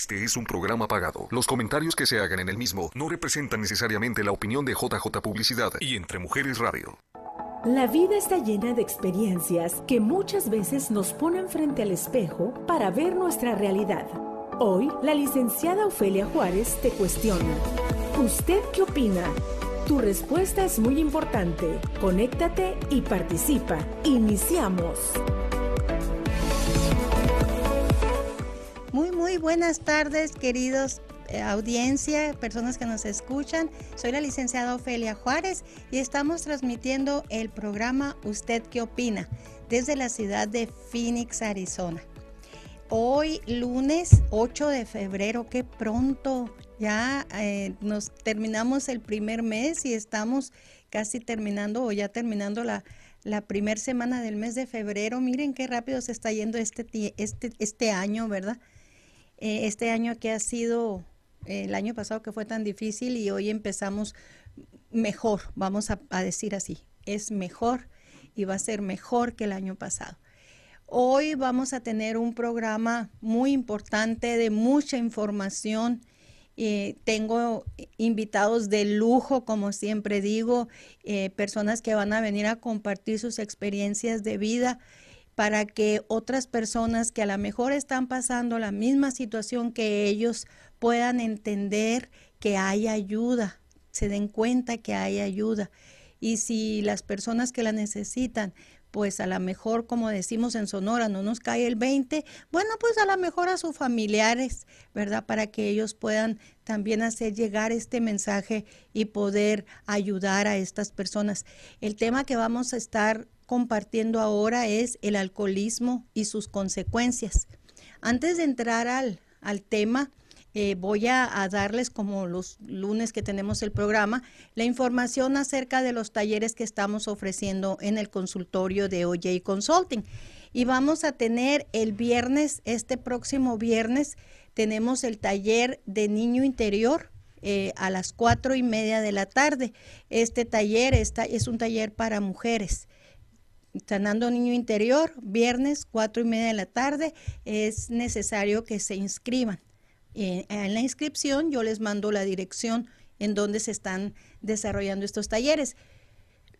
Este es un programa pagado. Los comentarios que se hagan en el mismo no representan necesariamente la opinión de JJ Publicidad y Entre Mujeres Radio. La vida está llena de experiencias que muchas veces nos ponen frente al espejo para ver nuestra realidad. Hoy, la licenciada Ofelia Juárez te cuestiona. ¿Usted qué opina? Tu respuesta es muy importante. Conéctate y participa. Iniciamos. Muy, buenas tardes, queridos eh, audiencia, personas que nos escuchan. Soy la licenciada Ofelia Juárez y estamos transmitiendo el programa ¿Usted qué opina? desde la ciudad de Phoenix, Arizona. Hoy lunes 8 de febrero, qué pronto ya eh, nos terminamos el primer mes y estamos casi terminando o ya terminando la, la primera semana del mes de febrero. Miren qué rápido se está yendo este, este, este año, ¿verdad? Eh, este año que ha sido el año pasado que fue tan difícil y hoy empezamos mejor, vamos a, decir así, es mejor y va a ser mejor que el año pasado. Hoy vamos a tener un programa muy importante de mucha información. Eh, tengo invitados de lujo, como siempre digo, eh, personas que van a venir a compartir sus experiencias de vida para que otras personas que a lo mejor están pasando la misma situación que ellos puedan entender que hay ayuda, se den cuenta que hay ayuda. Y si las personas que la necesitan, pues a lo mejor, como decimos en Sonora, no nos cae el 20, bueno, pues a lo mejor a sus familiares, ¿verdad? Para que ellos puedan también hacer llegar este mensaje y poder ayudar a estas personas. El tema que vamos a estar compartiendo ahora es el alcoholismo y sus consecuencias. Antes de entrar al, al tema, eh, voy a, darles, como los lunes que tenemos el programa, la información acerca de los talleres que estamos ofreciendo en el consultorio de OJ Consulting. Y vamos a tener el viernes, este próximo viernes, tenemos el taller de niño interior. Eh, a las cuatro y media de la tarde. Este taller está, es un taller para mujeres. Sanando Niño Interior, viernes, cuatro y media de la tarde. Es necesario que se inscriban. Eh, en la inscripción yo les mando la dirección en donde se están desarrollando estos talleres.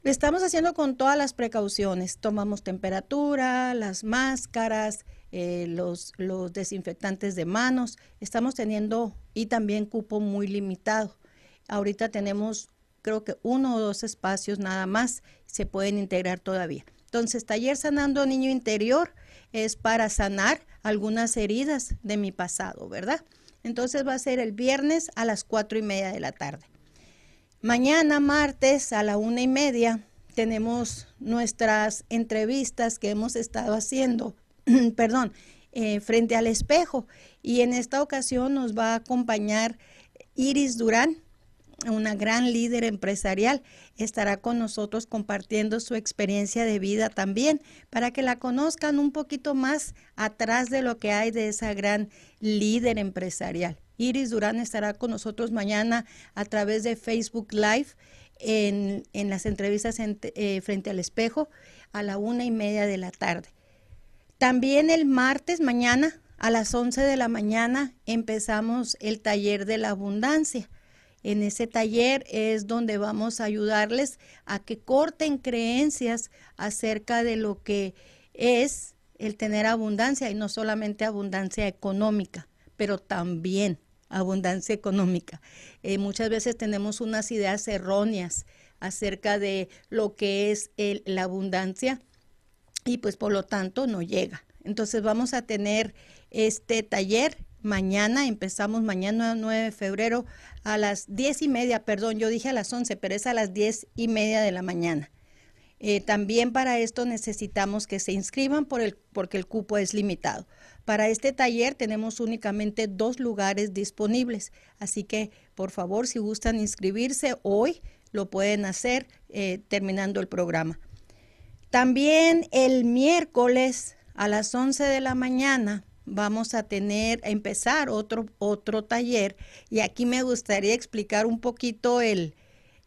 Lo estamos haciendo con todas las precauciones. Tomamos temperatura, las máscaras, eh, los, los desinfectantes de manos. Estamos teniendo y también cupo muy limitado. Ahorita tenemos creo que uno o dos espacios nada más se pueden integrar todavía. Entonces, taller sanando niño interior es para sanar algunas heridas de mi pasado, ¿verdad? Entonces va a ser el viernes a las cuatro y media de la tarde. Mañana, martes, a la una y media, tenemos nuestras entrevistas que hemos estado haciendo, perdón, eh, frente al espejo. Y en esta ocasión nos va a acompañar Iris Durán, una gran líder empresarial, estará con nosotros compartiendo su experiencia de vida también, para que la conozcan un poquito más atrás de lo que hay de esa gran líder empresarial. Iris Durán estará con nosotros mañana a través de Facebook Live en, las entrevistas eh, frente al espejo a la una y media de la tarde. También el martes, mañana, a las once de la mañana, empezamos el taller de la abundancia en ese taller es donde vamos a ayudarles a que corten creencias acerca de lo que es el tener abundancia y no solamente abundancia económica, pero también abundancia económica. Eh, muchas veces tenemos unas ideas erróneas acerca de lo que es la abundancia y pues por lo tanto no llega. Entonces vamos a tener este taller mañana, empezamos mañana 9 de febrero a las diez y media, perdón, yo dije a las 11, pero es a las diez y media de la mañana. Eh, también para esto necesitamos que se inscriban porque el cupo es limitado. Para este taller tenemos únicamente dos lugares disponibles, así que por favor si gustan inscribirse hoy lo pueden hacer eh, terminando el programa. También el miércoles a las 11 de la mañana vamos a tener, a empezar otro, otro taller y aquí me gustaría explicar un poquito el,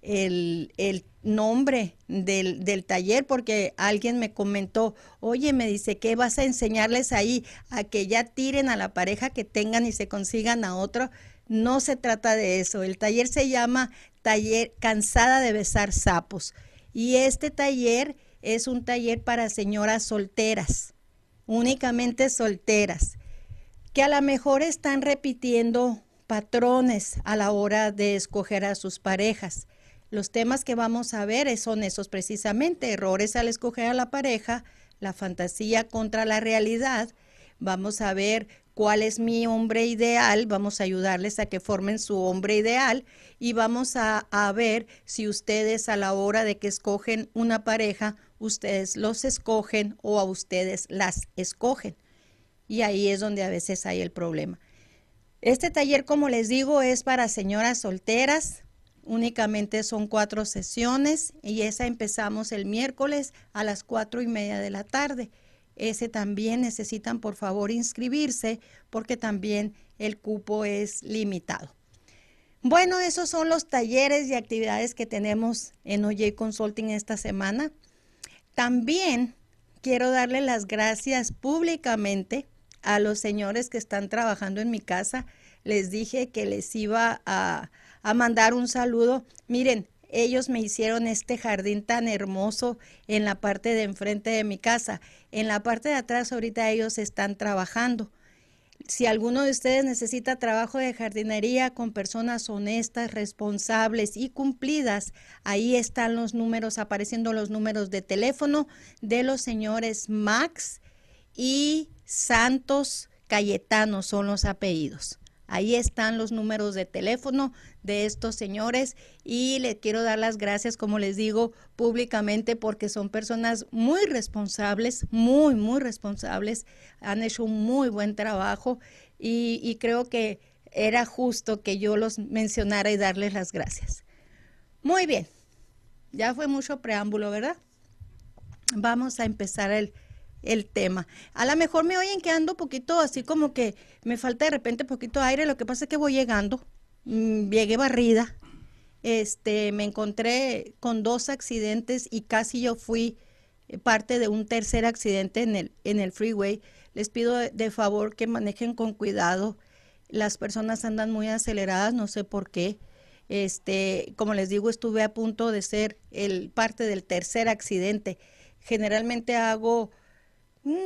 el, nombre del, del, taller porque alguien me comentó, oye, me dice, ¿qué vas a enseñarles ahí? A que ya tiren a la pareja que tengan y se consigan a otro. No se trata de eso. El taller se llama Taller Cansada de Besar Sapos. Y este taller es un taller para señoras solteras, únicamente solteras, que a lo mejor están repitiendo patrones a la hora de escoger a sus parejas. Los temas que vamos a ver son esos precisamente, errores al escoger a la pareja, la fantasía contra la realidad. Vamos a ver cuál es mi hombre ideal, vamos a ayudarles a que formen su hombre ideal y vamos a, a, ver si ustedes a la hora de que escogen una pareja, ustedes los escogen o a ustedes las escogen. Y ahí es donde a veces hay el problema. Este taller, como les digo, es para señoras solteras. Únicamente son cuatro sesiones y esa empezamos el miércoles a las cuatro y media de la tarde. Ese también necesitan por favor inscribirse porque también el cupo es limitado. Bueno, esos son los talleres y actividades que tenemos en OJ Consulting esta semana. También quiero darle las gracias públicamente a los señores que están trabajando en mi casa. Les dije que les iba a, a mandar un saludo. Miren, ellos me hicieron este jardín tan hermoso en la parte de enfrente de mi casa. En la parte de atrás ahorita ellos están trabajando. Si alguno de ustedes necesita trabajo de jardinería con personas honestas, responsables y cumplidas, ahí están los números, apareciendo los números de teléfono de los señores Max y Santos Cayetano son los apellidos. Ahí están los números de teléfono de estos señores y les quiero dar las gracias, como les digo, públicamente porque son personas muy responsables, muy, muy responsables, han hecho un muy buen trabajo y, creo que era justo que yo los mencionara y darles las gracias. Muy bien, ya fue mucho preámbulo, ¿verdad? Vamos a empezar el, el tema. A lo mejor me oyen que ando poquito así como que me falta de repente poquito aire, lo que pasa es que voy llegando, mmm, llegué barrida, este, me encontré con dos accidentes y casi yo fui parte de un tercer accidente en el, en el freeway. Les pido de, de favor que manejen con cuidado. Las personas andan muy aceleradas, no sé por qué. Este, como les digo, estuve a punto de ser el parte del tercer accidente. Generalmente hago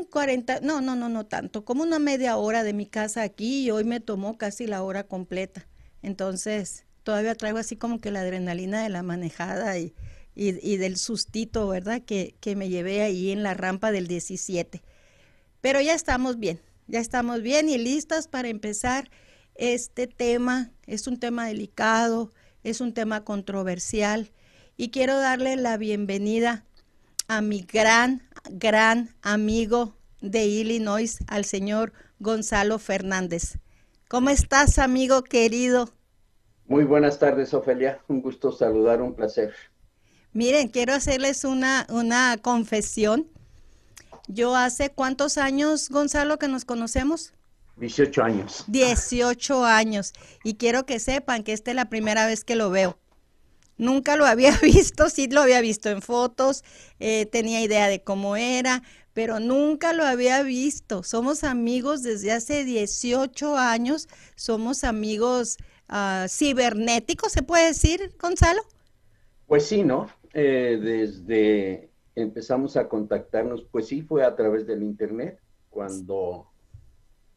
40, no, no, no, no tanto, como una media hora de mi casa aquí y hoy me tomó casi la hora completa. Entonces, todavía traigo así como que la adrenalina de la manejada y, y, y del sustito, ¿verdad? Que, que me llevé ahí en la rampa del 17. Pero ya estamos bien, ya estamos bien y listas para empezar este tema. Es un tema delicado, es un tema controversial y quiero darle la bienvenida a mi gran, gran amigo de Illinois, al señor Gonzalo Fernández. ¿Cómo estás, amigo querido? Muy buenas tardes, Ofelia. Un gusto saludar, un placer. Miren, quiero hacerles una, una confesión. Yo hace cuántos años, Gonzalo, que nos conocemos? 18 años. 18 años. Y quiero que sepan que esta es la primera vez que lo veo. Nunca lo había visto, sí lo había visto en fotos, eh, tenía idea de cómo era, pero nunca lo había visto. Somos amigos desde hace 18 años, somos amigos uh, cibernéticos, ¿se puede decir, Gonzalo? Pues sí, ¿no? Eh, desde empezamos a contactarnos, pues sí, fue a través del Internet, cuando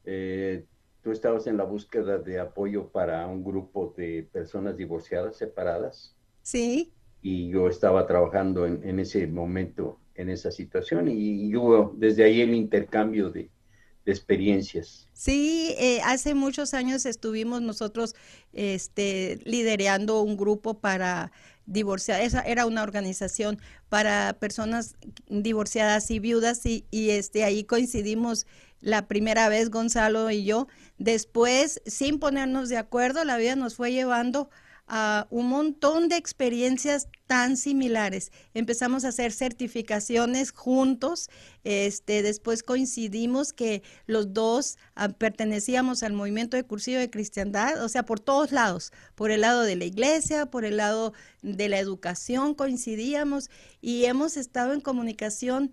eh, tú estabas en la búsqueda de apoyo para un grupo de personas divorciadas, separadas. Sí. Y yo estaba trabajando en, en ese momento, en esa situación, y, hubo desde ahí el intercambio de, de experiencias. Sí, eh, hace muchos años estuvimos nosotros este, liderando un grupo para divorciadas, esa era una organización para personas divorciadas y viudas y, y, este ahí coincidimos la primera vez Gonzalo y yo. Después, sin ponernos de acuerdo, la vida nos fue llevando a un montón de experiencias tan similares. Empezamos a hacer certificaciones juntos, este, después coincidimos que los dos ah, pertenecíamos al movimiento de cursillo de cristiandad, o sea, por todos lados, por el lado de la iglesia, por el lado de la educación coincidíamos y hemos estado en comunicación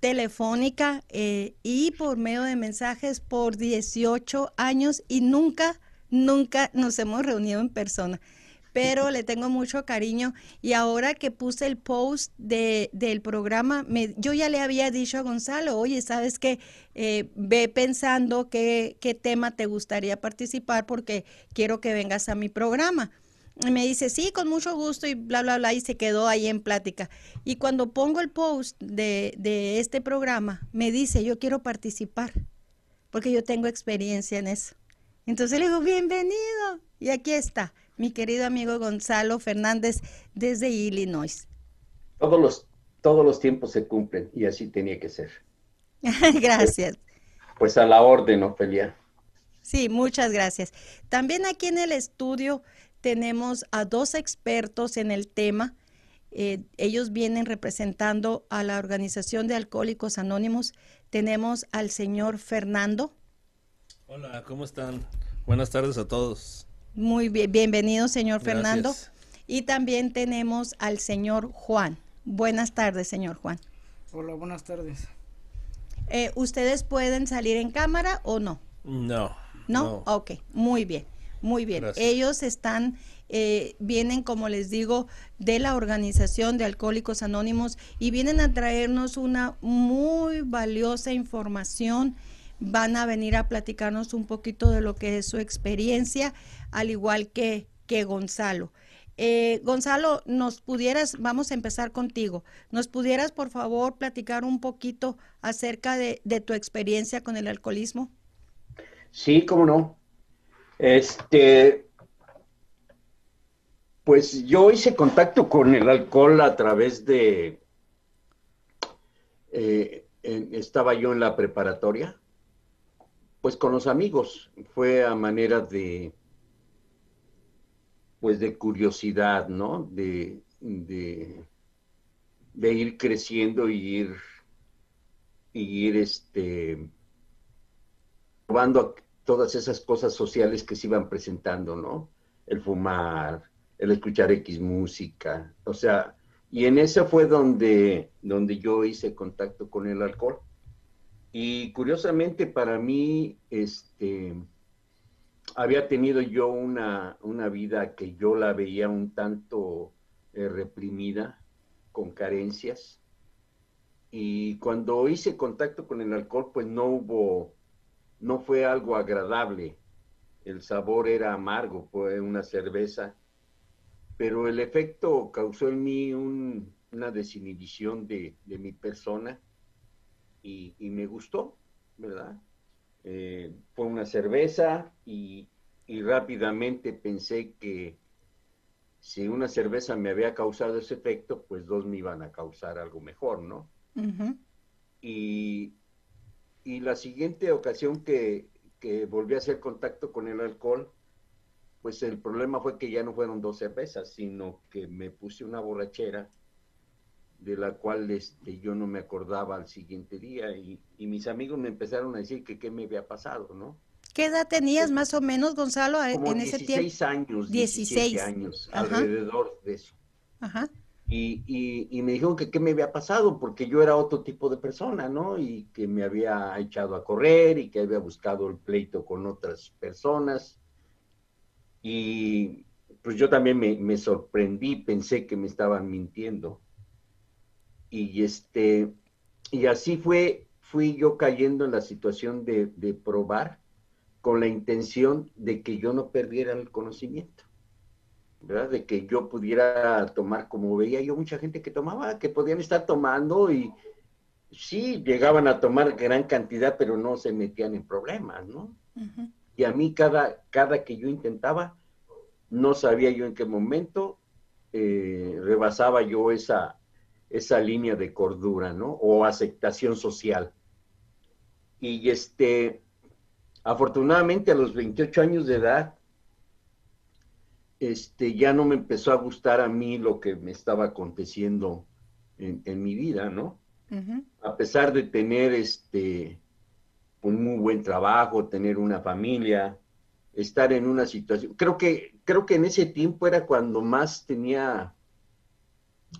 telefónica eh, y por medio de mensajes por 18 años y nunca, nunca nos hemos reunido en persona pero le tengo mucho cariño. Y ahora que puse el post de, del programa, yo ya le había dicho a Gonzalo, oye, ¿sabes qué? Eh, ve pensando qué, qué tema te gustaría participar porque quiero que vengas a mi programa. Y me dice, sí, con mucho gusto y bla, bla, bla, y se quedó ahí en plática. Y cuando pongo el post de, de este programa, me dice, yo quiero participar, porque yo tengo experiencia en eso. Entonces le digo, bienvenido. Y aquí está mi querido amigo Gonzalo Fernández desde Illinois. Todos los, todos los tiempos se cumplen y así tenía que ser. gracias. Pues, a la orden, Ofelia. Sí, muchas gracias. También aquí en el estudio tenemos a dos expertos en el tema. Eh, ellos vienen representando a la Organización de Alcohólicos Anónimos. Tenemos al señor Fernando. Hola, ¿cómo están? Buenas tardes a todos. Muy bien, bienvenido, señor Fernando. Y también tenemos al señor Juan. Buenas tardes, señor Juan. Hola, buenas tardes. Eh, ¿Ustedes pueden salir en cámara o no? No. ¿No? Ok, muy bien, muy bien. Ellos están, eh, vienen, como les digo, de la Organización de Alcohólicos Anónimos y vienen a traernos una muy valiosa información van a venir a platicarnos un poquito de lo que es su experiencia, al igual que, que Gonzalo. Eh, Gonzalo, nos pudieras, vamos a empezar contigo, nos pudieras por favor platicar un poquito acerca de, de tu experiencia con el alcoholismo. Sí, cómo no. Este, pues yo hice contacto con el alcohol a través de, eh, estaba yo en la preparatoria pues con los amigos. Fue a manera de, pues de curiosidad, ¿no? De, de, ir creciendo y ir, y ir este, probando todas esas cosas sociales que se iban presentando, ¿no? El fumar, el escuchar X música, o sea, y en eso fue donde, donde yo hice contacto con el alcohol. Y curiosamente para mí, este, había tenido yo una, vida que yo la veía un tanto eh, reprimida, con carencias. Y cuando hice contacto con el alcohol, pues no hubo, no fue algo agradable. El sabor era amargo, fue una cerveza. Pero el efecto causó en mí una desinhibición de, de mi persona y, me gustó, ¿verdad? Eh, fue una cerveza y, rápidamente pensé que si una cerveza me había causado ese efecto, pues dos me iban a causar algo mejor, ¿no? y, la siguiente ocasión que, que, volví a hacer contacto con el alcohol, pues el problema fue que ya no fueron dos cervezas, sino que me puse una borrachera de la cual este, yo no me acordaba al siguiente día y, mis amigos me empezaron a decir que qué me había pasado, ¿no? ¿Qué edad tenías más o menos, Gonzalo, en ese tiempo? 16 años, 16 años, alrededor de eso. Ajá. Y, y, me dijeron que qué me había pasado, porque yo era otro tipo de persona, ¿no? Y que me había echado a correr y que había buscado el pleito con otras personas. Y pues yo también me, me sorprendí, pensé que me estaban mintiendo y este, y así fue, fui yo cayendo en la situación de, probar con la intención de que yo no perdiera el conocimiento, ¿verdad? De que yo pudiera tomar, como veía yo mucha gente que tomaba, que podían estar tomando y sí, llegaban a tomar gran cantidad, pero no se metían en problemas, ¿no? Y a mí cada, cada que yo intentaba, no sabía yo en qué momento eh, rebasaba yo esa, esa línea de cordura, ¿no? O aceptación social. Y este, afortunadamente a los 28 años de edad, este, ya no me empezó a gustar a mí lo que me estaba aconteciendo en, mi vida, ¿no? A pesar de tener este, un muy buen trabajo, tener una familia, estar en una situación, creo que, creo que en ese tiempo era cuando más tenía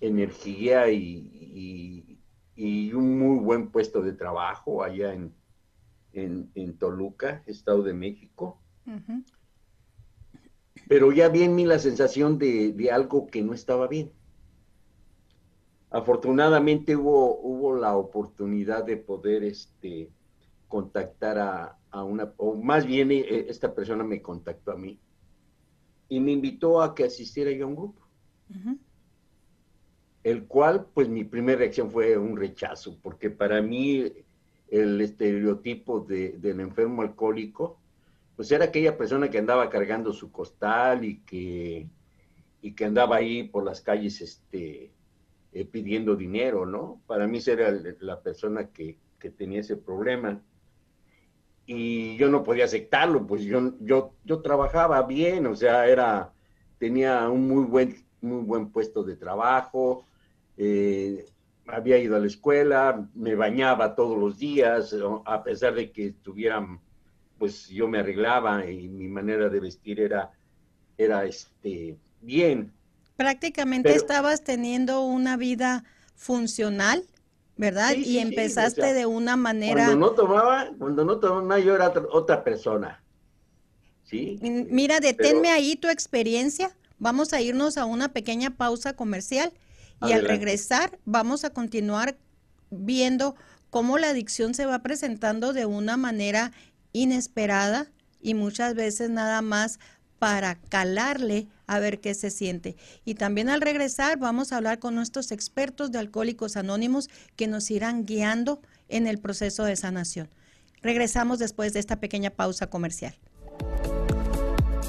energía y, un muy buen puesto de trabajo allá en, en, Toluca, Estado de México. Pero ya vi en mí la sensación de, de, algo que no estaba bien. Afortunadamente hubo, hubo la oportunidad de poder este, contactar a, a una, o más bien eh, esta persona me contactó a mí y me invitó a que asistiera yo a un grupo el cual, pues mi primera reacción fue un rechazo, porque para mí el estereotipo de, del enfermo alcohólico, pues era aquella persona que andaba cargando su costal y que, y que andaba ahí por las calles este, eh, pidiendo dinero, ¿no? Para mí era la persona que, que, tenía ese problema. Y yo no podía aceptarlo, pues yo, yo, yo trabajaba bien, o sea, era, tenía un muy buen, muy buen puesto de trabajo, eh, había ido a la escuela, me bañaba todos los días, a pesar de que estuvieran, pues yo me arreglaba y mi manera de vestir era, era este, bien. Prácticamente estabas teniendo una vida funcional, ¿verdad? y empezaste de una manera... Cuando no tomaba, cuando no tomaba yo era otra persona. ¿Sí? Mira, deténme ahí tu experiencia. Vamos a irnos a una pequeña pausa comercial y al regresar vamos a continuar viendo cómo la adicción se va presentando de una manera inesperada y muchas veces nada más para calarle a ver qué se siente. Y también al regresar vamos a hablar con nuestros expertos de Alcohólicos Anónimos que nos irán guiando en el proceso de sanación. Regresamos después de esta pequeña pausa comercial.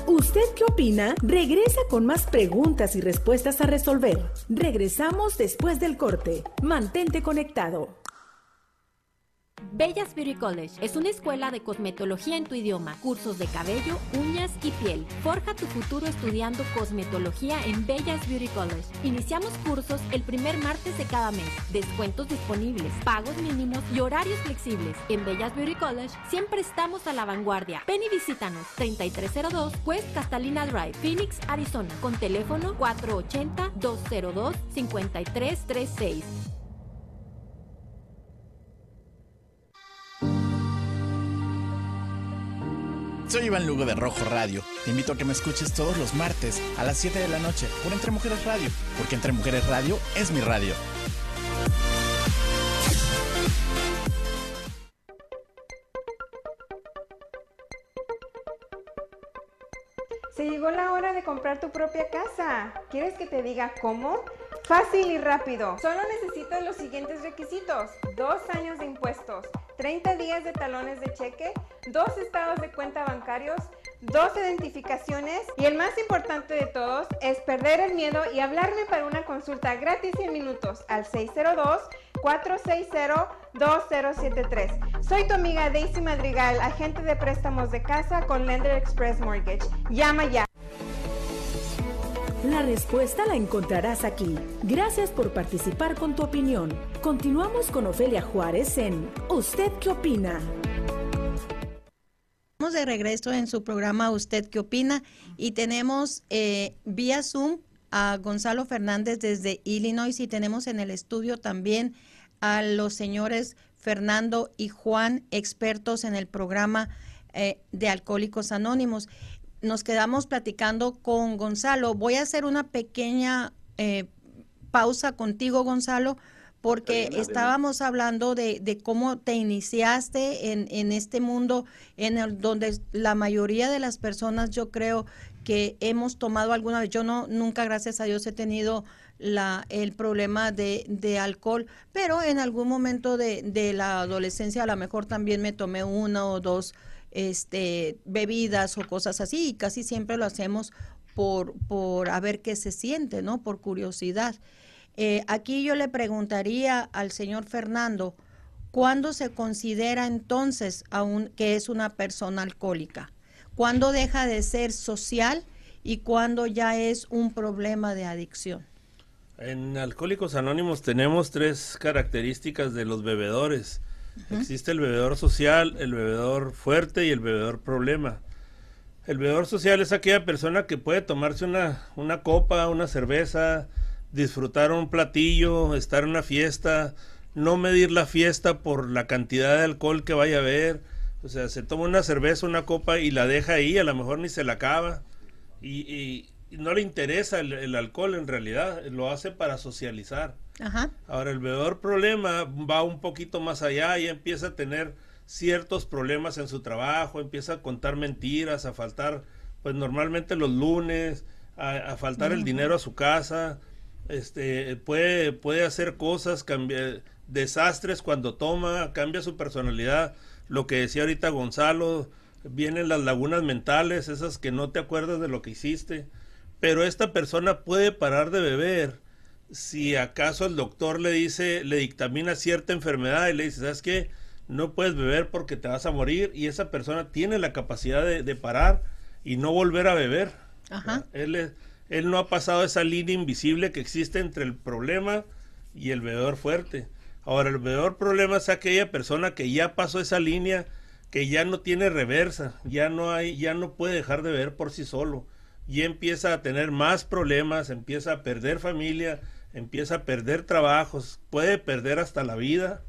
¿Usted qué opina? Regresa con más preguntas y respuestas a resolver. Regresamos después del corte. Mantente conectado. Bellas Beauty College es una escuela de cosmetología en tu idioma, cursos de cabello, uñas y piel. Forja tu futuro estudiando cosmetología en Bellas Beauty College. Iniciamos cursos el primer martes de cada mes. Descuentos disponibles, pagos mínimos y horarios flexibles. En Bellas Beauty College siempre estamos a la vanguardia. Ven y visítanos 3302 West Castalina Drive, Phoenix, Arizona, con teléfono 480 202 5336. Soy Iván Lugo de Rojo Radio. Te invito a que me escuches todos los martes a las 7 de la noche por Entre Mujeres Radio, porque Entre Mujeres Radio es mi radio. Se llegó la hora de comprar tu propia casa. ¿Quieres que te diga cómo? Fácil y rápido. Solo necesitas los siguientes requisitos. Dos años de impuestos 30 días de talones de cheque, dos estados de cuenta bancarios, dos identificaciones y el más importante de todos es perder el miedo y hablarme para una consulta gratis en minutos al 602-460-2073. Soy tu amiga Daisy Madrigal, agente de préstamos de casa con Lender Express Mortgage. Llama ya. La respuesta la encontrarás aquí. Gracias por participar con tu opinión. Continuamos con Ofelia Juárez en ¿Usted qué opina? Estamos de regreso en su programa ¿Usted qué opina? Y tenemos eh, vía Zoom a Gonzalo Fernández desde Illinois y tenemos en el estudio también a los señores Fernando y Juan, expertos en el programa eh, de Alcohólicos Anónimos nos quedamos platicando con Gonzalo. Voy a hacer una pequeña eh, pausa contigo, Gonzalo, porque estábamos hablando de, cómo te iniciaste en, en este mundo en el donde la mayoría de las personas yo creo que hemos tomado alguna vez, yo no, nunca gracias a Dios he tenido la, el problema de, de alcohol, pero en algún momento de, de la adolescencia a lo mejor también me tomé una o dos este, bebidas o cosas así, y casi siempre lo hacemos por, por a ver qué se siente, ¿no? Por curiosidad. Eh, aquí yo le preguntaría al señor Fernando, ¿cuándo se considera entonces aún que es una persona alcohólica? ¿Cuándo deja de ser social y cuándo ya es un problema de adicción? En Alcohólicos Anónimos tenemos tres características de los bebedores. Existe el bebedor social, el bebedor fuerte y el bebedor problema. El bebedor social es aquella persona que puede tomarse una, una copa, una cerveza, disfrutar un platillo, estar en una fiesta, no medir la fiesta por la cantidad de alcohol que vaya a haber. O sea, se toma una cerveza, una copa y la deja ahí, a lo mejor ni se la acaba. Y, no le interesa el, alcohol en realidad, lo hace para socializar. Ahora, el bebedor problema va un poquito más allá y empieza a tener ciertos problemas en su trabajo, empieza a contar mentiras, a faltar, pues normalmente los lunes, a, faltar el dinero a su casa, este, puede, puede hacer cosas, cambiar, desastres cuando toma, cambia su personalidad, lo que decía ahorita Gonzalo, vienen las lagunas mentales, esas que no te acuerdas de lo que hiciste, pero esta persona puede parar de beber si acaso el doctor le dice, le dictamina cierta enfermedad y le dice, ¿sabes qué? No puedes beber porque te vas a morir y esa persona tiene la capacidad de, parar y no volver a beber. Ajá. Él, él no ha pasado esa línea invisible que existe entre el problema y el bebedor fuerte. Ahora, el bebedor problema es aquella persona que ya pasó esa línea, que ya no tiene reversa, ya no hay, ya no puede dejar de beber por sí solo, y empieza a tener más problemas, empieza a perder familia, empieza a perder trabajos, puede perder hasta la vida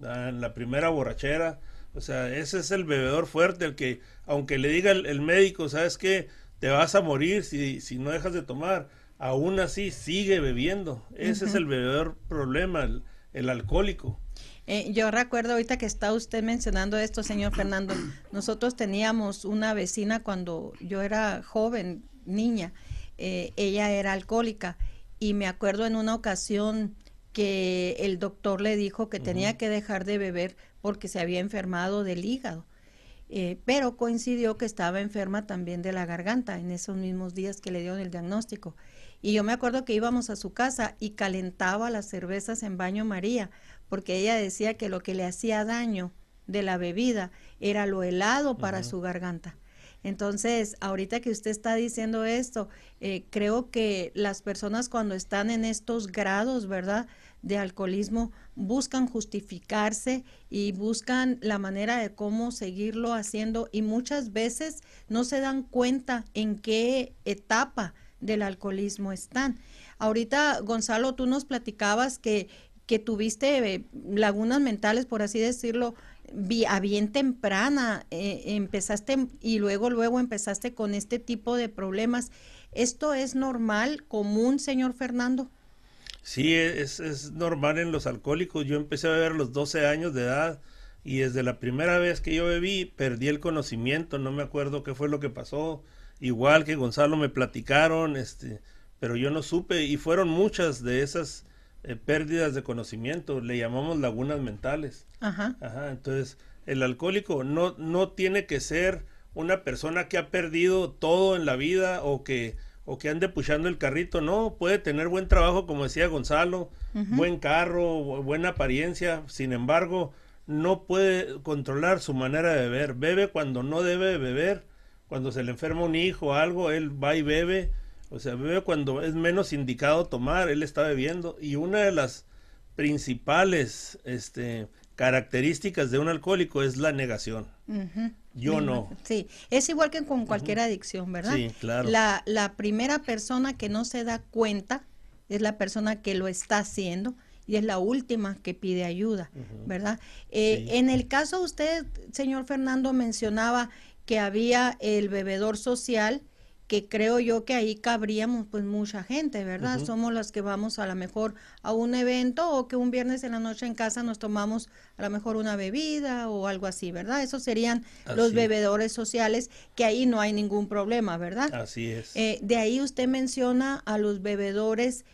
en la primera borrachera. O sea, ese es el bebedor fuerte, el que, aunque le diga el, médico, ¿sabes qué? Te vas a morir si, si no dejas de tomar. Aún así sigue bebiendo. Ese es el bebedor problema, el, alcohólico. Eh, yo recuerdo ahorita que está usted mencionando esto, señor Fernando. Nosotros teníamos una vecina cuando yo era joven, niña. Eh, ella era alcohólica y me acuerdo en una ocasión que el doctor le dijo que tenía que dejar de beber porque se había enfermado del hígado. Eh, pero coincidió que estaba enferma también de la garganta en esos mismos días que le dieron el diagnóstico. Y yo me acuerdo que íbamos a su casa y calentaba las cervezas en baño María, porque ella decía que lo que le hacía daño de la bebida era lo helado para su garganta. Entonces, ahorita que usted está diciendo esto, eh, creo que las personas cuando están en estos grados, ¿verdad? de alcoholismo buscan justificarse y buscan la manera de cómo seguirlo haciendo y muchas veces no se dan cuenta en qué etapa del alcoholismo están. Ahorita, Gonzalo, tú nos platicabas que, que tuviste eh, lagunas mentales, por así decirlo, a bien temprana eh, empezaste y luego luego empezaste con este tipo de problemas. ¿Esto es normal, común, señor Fernando? Sí, es, es normal en los alcohólicos. Yo empecé a beber a los 12 años de edad y desde la primera vez que yo bebí perdí el conocimiento, no me acuerdo qué fue lo que pasó. Igual que Gonzalo me platicaron, este, pero yo no supe y fueron muchas de esas eh, pérdidas de conocimiento, le llamamos lagunas mentales. Ajá. Ajá, entonces el alcohólico no, no tiene que ser una persona que ha perdido todo en la vida o que, o que ande puchando el carrito, no, puede tener buen trabajo, como decía Gonzalo, buen carro, buena apariencia, sin embargo, no puede controlar su manera de beber, bebe cuando no debe beber, cuando se le enferma un hijo o algo, él va y bebe, o sea, bebe cuando es menos indicado tomar, él está bebiendo. Y una de las principales este, características de un alcohólico es la negación. Yo no. Sí, es igual que con cualquier adicción, ¿verdad? Sí, claro. La, la primera persona que no se da cuenta es la persona que lo está haciendo y es la última que pide ayuda, ¿verdad? Eh, en el caso usted, señor Fernando, mencionaba que había el bebedor social que creo yo que ahí cabríamos pues mucha gente, ¿verdad? Somos los que vamos a lo mejor a un evento o que un viernes en la noche en casa nos tomamos a lo mejor una bebida o algo así, ¿verdad? Esos serían los bebedores sociales, que ahí no hay ningún problema, ¿verdad? Así es. Eh, de ahí usted menciona a los bebedores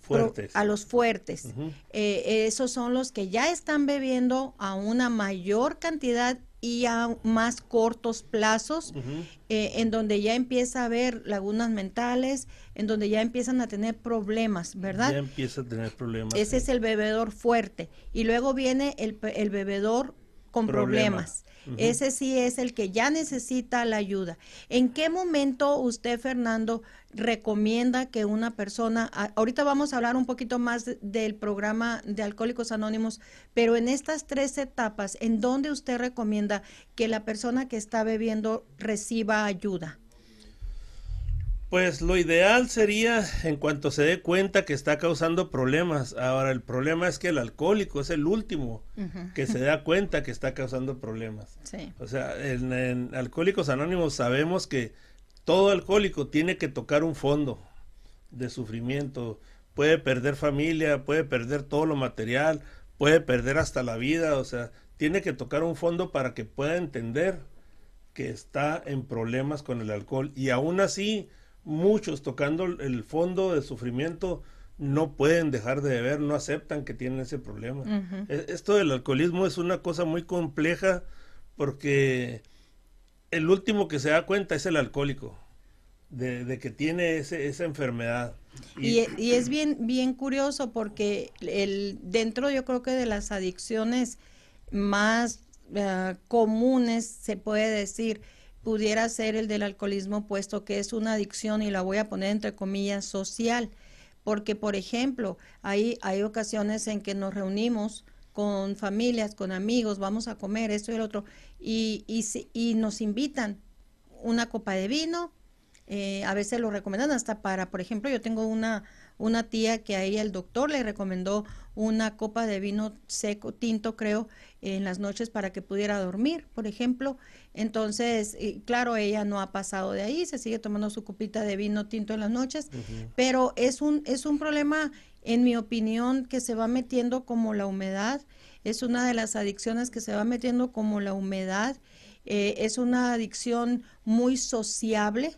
fuertes. a los fuertes. Eh, esos son los que ya están bebiendo a una mayor cantidad y a más cortos plazos, eh, en donde ya empieza a haber lagunas mentales, en donde ya empiezan a tener problemas, ¿verdad? Ya empieza a tener problemas. Ese es el bebedor fuerte. Y luego viene el, el bebedor con problemas. Ese sí es el que ya necesita la ayuda. ¿En qué momento usted, Fernando, recomienda que una persona, ahorita vamos a hablar un poquito más del programa de Alcohólicos Anónimos, pero en estas tres etapas, ¿en dónde usted recomienda que la persona que está bebiendo reciba ayuda? Pues lo ideal sería en cuanto se dé cuenta que está causando problemas. Ahora el problema es que el alcohólico es el último que se da cuenta que está causando problemas. O sea, en, Alcohólicos Anónimos sabemos que todo alcohólico tiene que tocar un fondo de sufrimiento. Puede perder familia, puede perder todo lo material, puede perder hasta la vida. O sea, tiene que tocar un fondo para que pueda entender que está en problemas con el alcohol. Y aún así muchos tocando el fondo de sufrimiento no pueden dejar de beber, no aceptan que tienen ese problema. E, esto del alcoholismo es una cosa muy compleja porque el último que se da cuenta es el alcohólico de, que tiene ese, esa enfermedad. Y, es bien, bien curioso porque el, dentro yo creo que de las adicciones más eh, comunes, se puede decir, pudiera ser el del alcoholismo, puesto que es una adicción, y la voy a poner entre comillas, social. Porque, por ejemplo, hay, hay ocasiones en que nos reunimos con familias, con amigos, vamos a comer esto y el otro, y, y, y nos invitan una copa de vino, eh, a veces lo recomiendan hasta para, por ejemplo, yo tengo una, una tía que a ella el doctor le recomendó una copa de vino seco, tinto creo, en las noches para que pudiera dormir, por ejemplo. Entonces, claro, ella no ha pasado de ahí, se sigue tomando su copita de vino tinto en las noches, pero es un, es un problema, en mi opinión, que se va metiendo como la humedad, es una de las adicciones que se va metiendo como la humedad, eh, es una adicción muy sociable,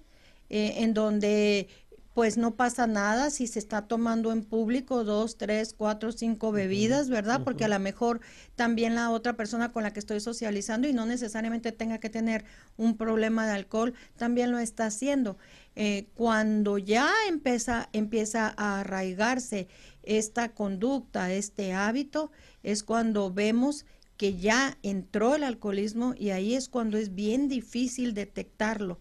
eh, en donde pues no pasa nada si se está tomando en público dos, tres, cuatro, cinco bebidas, ¿verdad? Porque a lo mejor también la otra persona con la que estoy socializando y no necesariamente tenga que tener un problema de alcohol, también lo está haciendo. Eh, cuando ya empieza, empieza a arraigarse esta conducta, este hábito, es cuando vemos que ya entró el alcoholismo y ahí es cuando es bien difícil detectarlo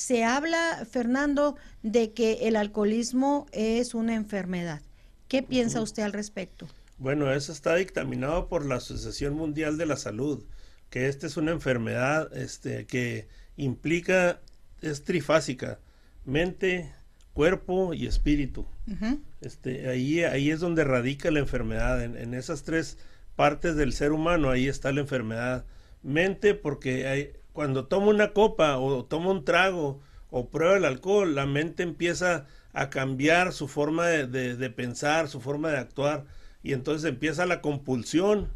se habla, Fernando, de que el alcoholismo es una enfermedad. ¿Qué piensa usted al respecto? Bueno, eso está dictaminado por la Asociación Mundial de la Salud, que esta es una enfermedad este, que implica, es trifásica, mente, cuerpo y espíritu. este, ahí, ahí es donde radica la enfermedad, en, en, esas tres partes del ser humano, ahí está la enfermedad. Mente, porque hay, cuando toma una copa o toma un trago o prueba el alcohol, la mente empieza a cambiar su forma de, pensar, su forma de actuar, y entonces empieza la compulsión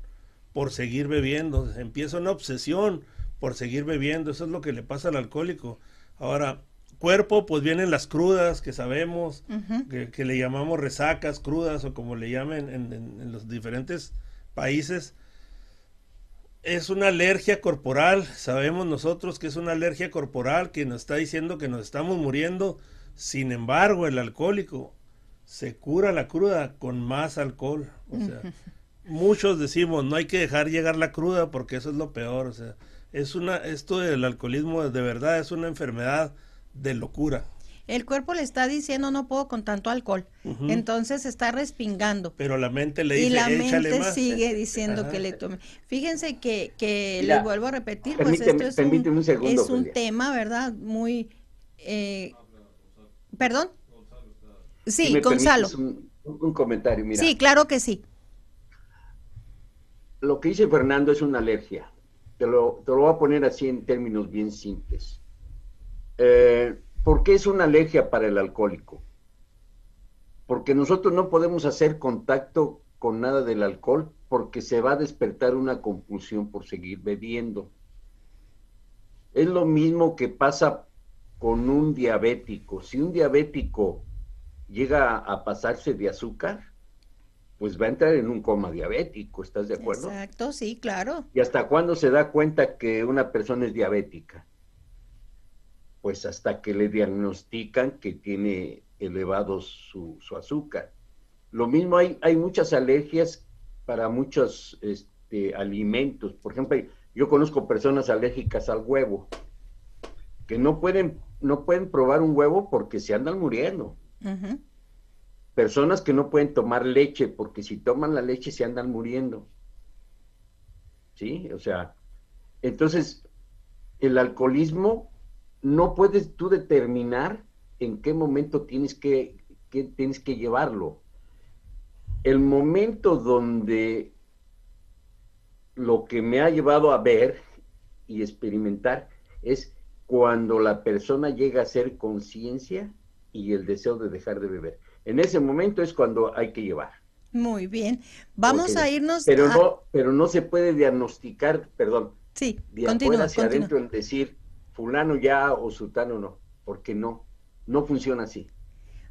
por seguir bebiendo, empieza una obsesión por seguir bebiendo, eso es lo que le pasa al alcohólico. Ahora, cuerpo, pues vienen las crudas que sabemos, que, le llamamos resacas, crudas o como le llamen en los diferentes países, es una alergia corporal. Sabemos nosotros que es una alergia corporal que nos está diciendo que nos estamos muriendo. Sin embargo, el alcohólico se cura la cruda con más alcohol. O sea, muchos decimos, no hay que dejar llegar la cruda porque eso es lo peor. O sea, es una, esto del alcoholismo de verdad es una enfermedad de locura el cuerpo le está diciendo no puedo con tanto alcohol. Entonces está respingando. Pero la mente le dice, y la mente sigue diciendo que le tome. Fíjense que, que les vuelvo a repetir, pues esto es un, es un tema, ¿verdad? Muy... Eh, ¿Perdón? Sí, Gonzalo. Un, comentario, mira. Sí, claro que sí. Lo que dice Fernando es una alergia. Te lo, te lo voy a poner así en términos bien simples. Eh, ¿Por qué es una alergia para el alcohólico? Porque nosotros no podemos hacer contacto con nada del alcohol porque se va a despertar una compulsión por seguir bebiendo. Es lo mismo que pasa con un diabético. Si un diabético llega a pasarse de azúcar, pues va a entrar en un coma diabético, ¿estás de acuerdo? Exacto, sí, claro. ¿Y hasta cuándo se da cuenta que una persona es diabética? Pues hasta que le diagnostican que tiene elevado su, azúcar. Lo mismo hay, hay muchas alergias para muchos este, este, alimentos. Por ejemplo, yo conozco personas alérgicas al huevo que no pueden, no pueden probar un huevo porque se andan muriendo. Personas que no pueden tomar leche porque si toman la leche se andan muriendo. ¿Sí? O sea, entonces el alcoholismo no puedes tú determinar en qué momento tienes que, que tienes que llevarlo. El momento donde lo que me ha llevado a ver y experimentar es cuando la persona llega a ser conciencia y el deseo de dejar de beber. En ese momento es cuando hay que llevar. Muy bien. Vamos a irnos. Pero no, pero no se puede diagnosticar, perdón. Sí, continúa, hacia adentro en decir fulano ya o sultano no, porque no, no funciona así.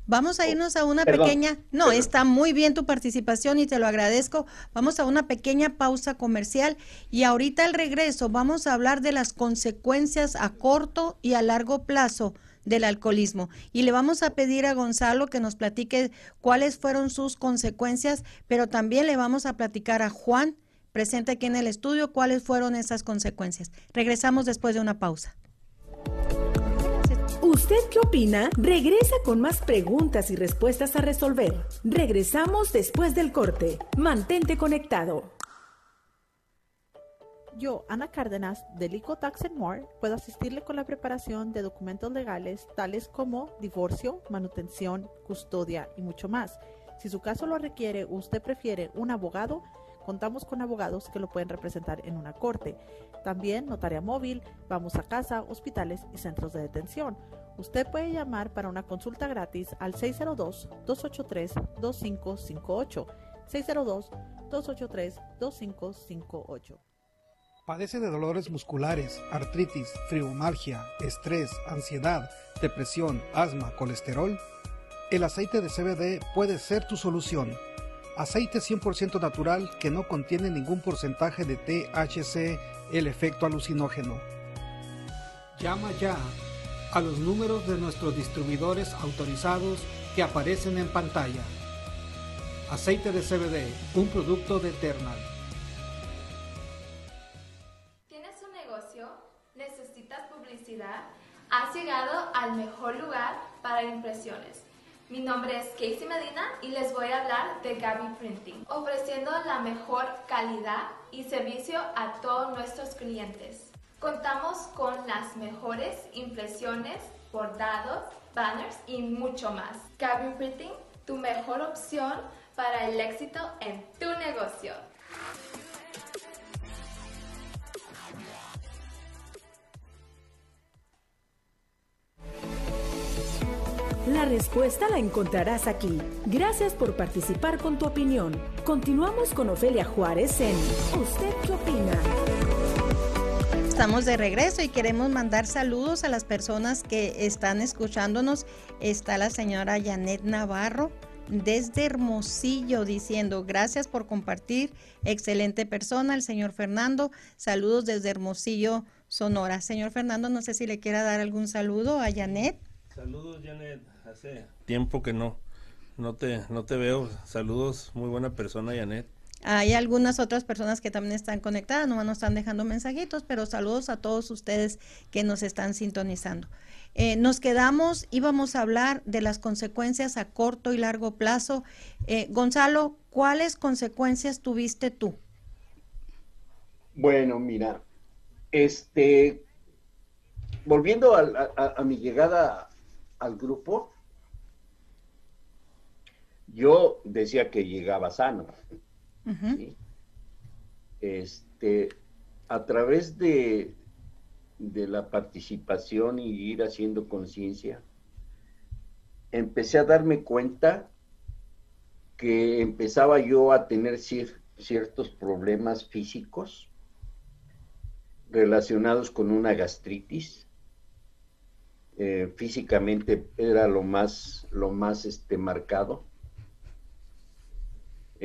Vamos a irnos a una pequeña, no, está muy bien tu participación y te lo agradezco. Vamos a una pequeña pausa comercial y ahorita al regreso vamos a hablar de las consecuencias a corto y a largo plazo del alcoholismo. Y le vamos a pedir a Gonzalo que nos platique cuáles fueron sus consecuencias, pero también le vamos a platicar a Juan, presente aquí en el estudio, cuáles fueron esas consecuencias. Regresamos después de una pausa. ¿Usted qué opina? Regresa con más preguntas y respuestas a resolver. Regresamos después del corte. Mantente conectado. Yo, Ana Cárdenas, de Lico Tax More, puedo asistirle con la preparación de documentos legales tales como divorcio, manutención, custodia y mucho más. Si su caso lo requiere o usted prefiere un abogado, contamos con abogados que lo pueden representar en una corte. También notaria móvil, vamos a casa, hospitales y centros de detención. Usted puede llamar para una consulta gratis al 602-283-2558. 602-283-2558. Padece de dolores musculares, artritis, fibromialgia, estrés, ansiedad, depresión, asma, colesterol. El aceite de CBD puede ser tu solución. Aceite 100% natural que no contiene ningún porcentaje de THC, el efecto alucinógeno. Llama ya a los números de nuestros distribuidores autorizados que aparecen en pantalla. Aceite de CBD, un producto de Eternal. ¿Tienes un negocio? ¿Necesitas publicidad? Has llegado al mejor lugar para impresiones. Mi nombre es Casey Medina y les voy a hablar de Gaby Printing, ofreciendo la mejor calidad y servicio a todos nuestros clientes. Contamos con las mejores impresiones, bordados, banners y mucho más. Cabin Printing, tu mejor opción para el éxito en tu negocio. La respuesta la encontrarás aquí. Gracias por participar con tu opinión. Continuamos con Ofelia Juárez en ¿Usted qué opina? Estamos de regreso y queremos mandar saludos a las personas que están escuchándonos. Está la señora Janet Navarro desde Hermosillo diciendo gracias por compartir, excelente persona. El señor Fernando, saludos desde Hermosillo, Sonora. Señor Fernando, no sé si le quiera dar algún saludo a Janet. Saludos Janet, hace tiempo que no, no te, no te veo. Saludos, muy buena persona Janet. Hay algunas otras personas que también están conectadas, no nos están dejando mensajitos, pero saludos a todos ustedes que nos están sintonizando. Eh, nos quedamos, íbamos a hablar de las consecuencias a corto y largo plazo. Eh, Gonzalo, ¿cuáles consecuencias tuviste tú? Bueno, mira, este, volviendo a, mi llegada al grupo, yo decía que llegaba sano. Este, a través de, de la participación y ir haciendo conciencia, empecé a darme cuenta que empezaba yo a tener ciertos problemas físicos relacionados con una gastritis. Eh, físicamente era lo más, lo más este, marcado.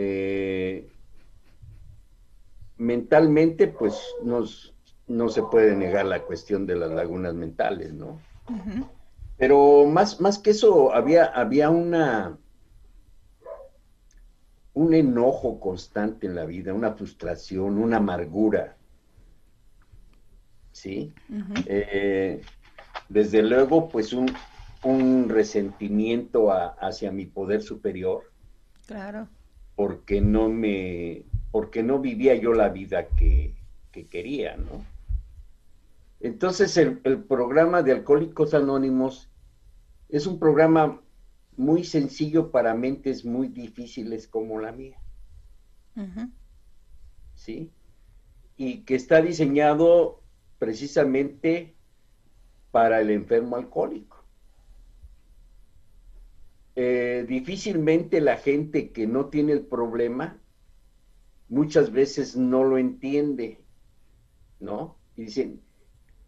Eh, mentalmente, pues nos, no se puede negar la cuestión de las lagunas mentales, ¿no? Pero más, más que eso, había, había una, un enojo constante en la vida, una frustración, una amargura. ¿Sí? Eh, desde luego, pues un, resentimiento hacia mi poder superior. Claro. Porque no me, porque no vivía yo la vida que, que quería, ¿no? Entonces el, el, programa de Alcohólicos Anónimos es un programa muy sencillo para mentes muy difíciles como la mía. ¿Sí? Y que está diseñado precisamente para el enfermo alcohólico. Eh, difícilmente la gente que no tiene el problema muchas veces no lo entiende, ¿no? Y dicen,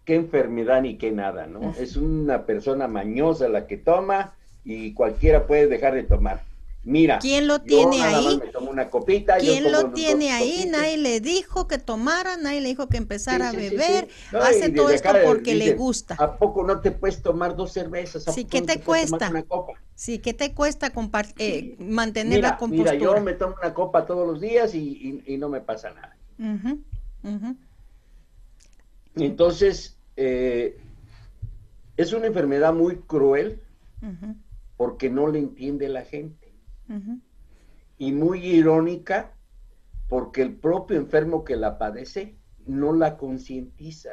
qué enfermedad ni qué nada, ¿no? Es una persona mañosa la que toma y cualquiera puede dejar de tomar. Mira, ¿quién lo tiene ahí? Me tomo una copita, ¿Quién lo tiene ahí? Nadie le dijo que tomara, nadie le dijo que empezara a beber, hace todo esto porque le gusta. ¿A poco no te puedes tomar dos cervezas? sí, ¿qué te, cuesta? Sí, ¿qué te cuesta eh, mantener la compostura? Mira, yo me tomo una copa todos los días y, no me pasa nada. Entonces, eh, es una enfermedad muy cruel porque no le entiende la gente. Y muy irónica porque el propio enfermo que la padece no la concientiza.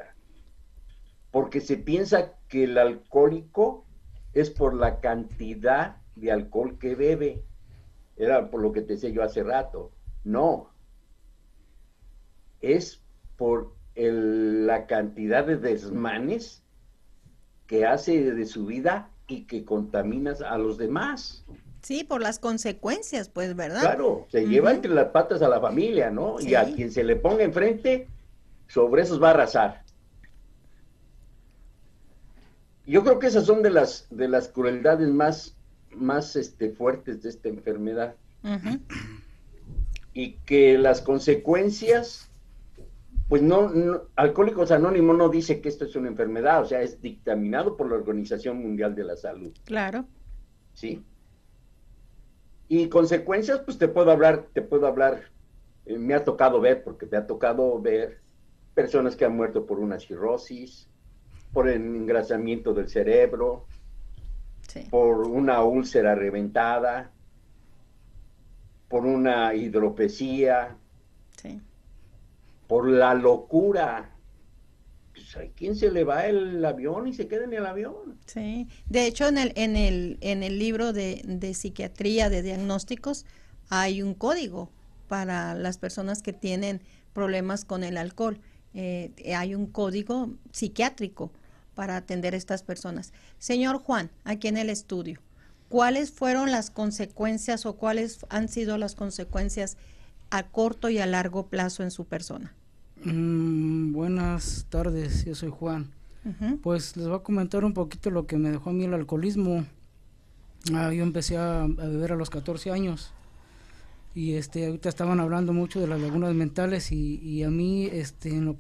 Porque se piensa que el alcohólico es por la cantidad de alcohol que bebe. Era por lo que te decía yo hace rato. No. Es por la cantidad de desmanes que hace de su vida y que contaminas a los demás. Sí, por las consecuencias, pues, ¿verdad? Claro, se lleva entre las patas a la familia, ¿no? Y a quien se le ponga enfrente, sobre esos va a arrasar. Yo creo que esas son de las de las crueldades más más este fuertes de esta enfermedad. Y que las consecuencias pues no, Alcohólicos Anónimos no dice que esto es una enfermedad, o sea, es dictaminado por la Organización Mundial de la Salud. Claro. ¿Sí? Y consecuencias, pues te puedo hablar, te puedo hablar, eh, me ha tocado ver, porque me ha tocado ver personas que han muerto por una cirrosis, por el engrasamiento del cerebro, por una úlcera reventada, por una hidropesía, sí por la locura. Pues, ¿A quién se le va el avión y se queda en el avión? Sí, de hecho en el, en el, en el libro de, de psiquiatría, de diagnósticos, hay un código para las personas que tienen problemas con el alcohol. Eh, hay un código psiquiátrico para atender a estas personas. Señor Juan, aquí en el estudio, ¿cuáles fueron las consecuencias o cuáles han sido las consecuencias a corto y a largo plazo en su persona? Mm, buenas tardes, yo soy Juan. Pues les voy a comentar un poquito lo que me dejó a mí el alcoholismo. Ah, yo empecé a, beber a los 14 años y este ahorita estaban hablando mucho de las lagunas mentales y, a mí este en lo,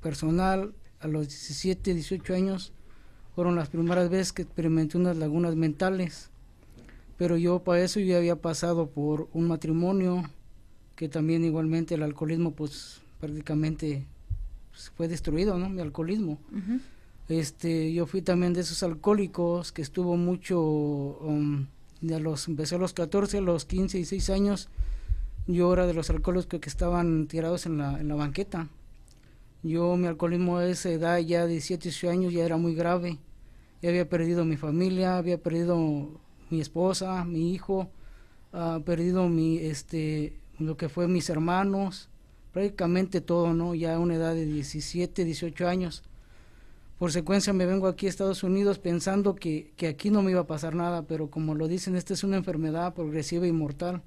personal a los 17, 18 años fueron las primeras veces que experimenté unas lagunas mentales. Pero yo para eso yo había pasado por un matrimonio, que también igualmente el alcoholismo pues prácticamente pues, fue destruido, ¿no? Mi alcoholismo. Este, yo fui también de esos alcohólicos que estuvo mucho, um, de los, empecé a los 14, a los 15 y 6 años, yo era de los alcohólicos que, estaban tirados en la, en la banqueta. Yo, mi alcoholismo a esa edad, ya de 17, 18 años, ya era muy grave. Ya había perdido mi familia, había perdido mi esposa, mi hijo, ha perdido mi, este, lo que fue mis hermanos, prácticamente todo, ¿no? Ya a una edad de 17, 18 años. Por secuencia me vengo aquí a Estados Unidos pensando que, que aquí no me iba a pasar nada, pero como lo dicen, esta es una enfermedad progresiva y mortal,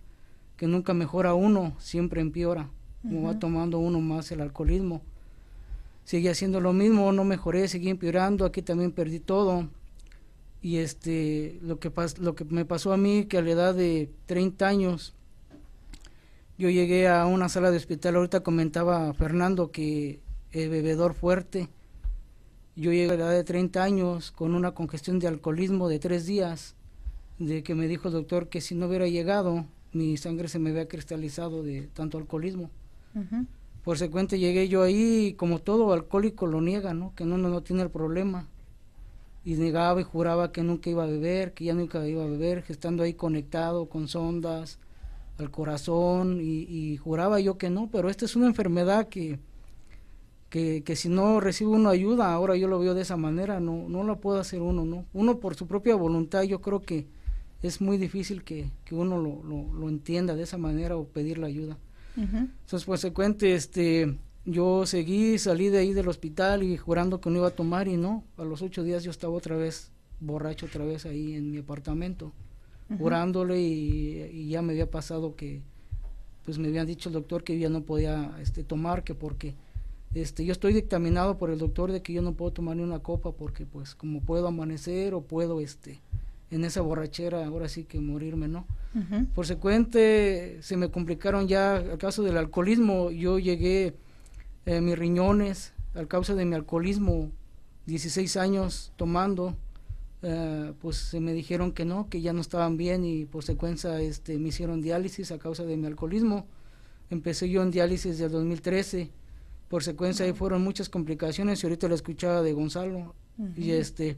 que nunca mejora uno, siempre empeora, como va tomando uno más el alcoholismo. Sigue haciendo lo mismo, no mejoré, seguí empeorando, aquí también perdí todo. Y este, lo que, lo que me pasó a mí, que a la edad de 30 años, yo llegué a una sala de hospital, ahorita comentaba Fernando que el bebedor fuerte. Yo llegué a la edad de 30 años con una congestión de alcoholismo de tres días, de que me dijo el doctor que si no hubiera llegado mi sangre se me había cristalizado de tanto alcoholismo. Por secuente llegué yo ahí, como todo alcohólico lo niega, ¿no? Que no, no, no tiene el problema. Y negaba y juraba que nunca iba a beber, que ya nunca iba a beber, estando ahí conectado con sondas al corazón y, juraba yo que no, pero esta es una enfermedad que, que, que, si no recibe uno ayuda, ahora yo lo veo de esa manera, no, no la puede hacer uno, ¿no? Uno por su propia voluntad yo creo que es muy difícil que, que uno lo, lo, entienda de esa manera o pedir la ayuda. Entonces, pues se cuente, este, yo seguí, salí de ahí del hospital y jurando que no iba a tomar y no, a los ocho días yo estaba otra vez borracho otra vez ahí en mi apartamento, jurándole y, ya me había pasado que, pues me habían dicho el doctor que ya no podía este, tomar, que porque este, yo estoy dictaminado por el doctor de que yo no puedo tomar ni una copa porque pues como puedo amanecer o puedo este en esa borrachera ahora sí que morirme, ¿no? Por secuente se me complicaron ya el caso del alcoholismo, yo llegué eh, mis riñones al causa de mi alcoholismo, 16 años tomando, eh, pues se me dijeron que no, que ya no estaban bien y por secuencia este, me hicieron diálisis a causa de mi alcoholismo. Empecé yo en diálisis del 2013, por secuencia ahí fueron muchas complicaciones y ahorita la escuchaba de Gonzalo. Y este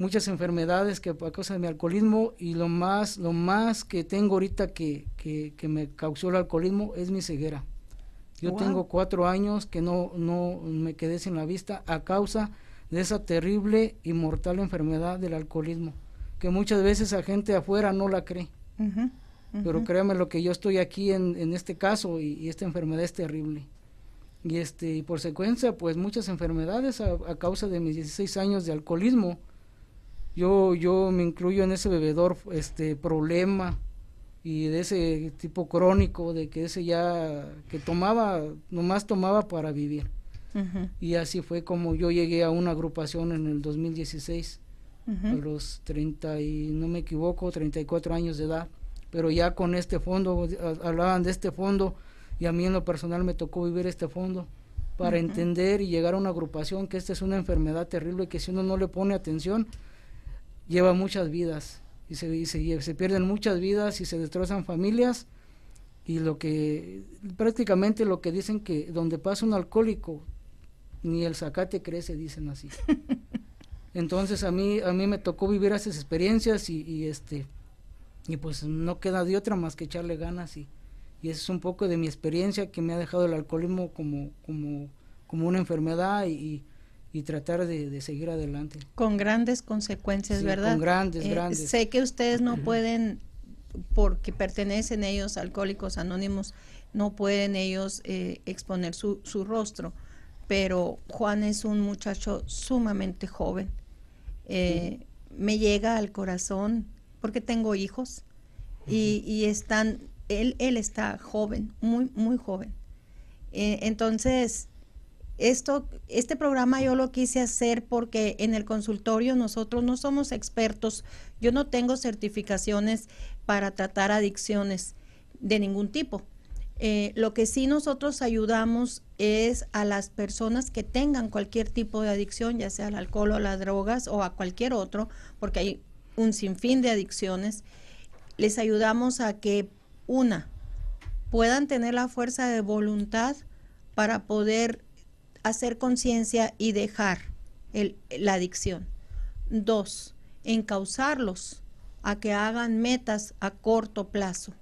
muchas enfermedades que a causa de mi alcoholismo y lo más, lo más que tengo ahorita que, que, me causó el alcoholismo es mi ceguera. Yo tengo cuatro años que no, no me quedé sin la vista a causa de esa terrible y mortal enfermedad del alcoholismo, que muchas veces a gente afuera no la cree. Pero créame lo que yo estoy aquí en, en este caso y, esta enfermedad es terrible. Y este y por secuencia, pues muchas enfermedades a, a causa de mis 16 años de alcoholismo, yo, yo me incluyo en ese bebedor este problema y de ese tipo crónico, de que ese ya, que tomaba, nomás tomaba para vivir. Y así fue como yo llegué a una agrupación en el 2016, a los 30 y no me equivoco, 34 años de edad. Pero ya con este fondo, hablaban de este fondo y a mí en lo personal me tocó vivir este fondo para entender y llegar a una agrupación que esta es una enfermedad terrible que si uno no le pone atención, lleva muchas vidas. Y se, se, pierden muchas vidas y se destrozan familias. Y lo que prácticamente lo que dicen que donde pasa un alcohólico ni el zacate crece dicen así entonces a mí a mí me tocó vivir esas experiencias y, este y pues no queda de otra más que echarle ganas y, y eso es un poco de mi experiencia que me ha dejado el alcoholismo como como como una enfermedad y, y tratar de, seguir adelante. Con grandes consecuencias, ¿verdad? Con grandes, eh, grandes. Sé que ustedes no pueden, porque pertenecen ellos Alcohólicos Anónimos, no pueden ellos eh, exponer su, su rostro, pero Juan es un muchacho sumamente joven. Eh, me llega al corazón porque tengo hijos y, y, están, él, él está joven, muy, muy joven. entonces, esto, este programa yo lo quise hacer porque en el consultorio nosotros no somos expertos, yo no tengo certificaciones para tratar adicciones de ningún tipo. Eh, lo que sí nosotros ayudamos es a las personas que tengan cualquier tipo de adicción, ya sea al alcohol o a las drogas o a cualquier otro, porque hay un sinfín de adicciones. Les ayudamos a que, una, puedan tener la fuerza de voluntad para poder hacer conciencia y dejar la adicción. Dos, encauzarlos a que hagan metas a corto plazo.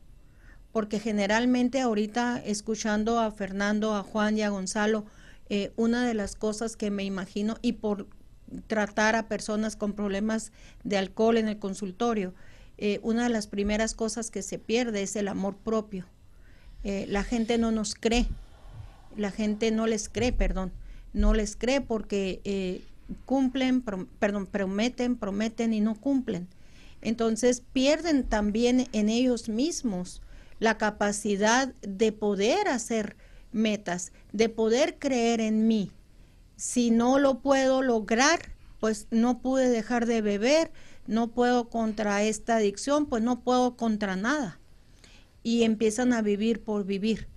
Porque generalmente ahorita escuchando a Fernando, a Juan y a Gonzalo, eh, una de las cosas que me imagino, y por tratar a personas con problemas de alcohol en el consultorio, eh, una de las primeras cosas que se pierde es el amor propio. Eh, la gente no nos cree la gente no les cree, perdón, no les cree porque cumplen, perdón, prometen, prometen y no cumplen. Entonces pierden también en ellos mismos la capacidad de poder hacer metas, de poder creer en mí. Si no lo puedo lograr, pues no pude dejar de beber, no puedo contra esta adicción, pues no puedo contra nada. Y empiezan a vivir por vivir.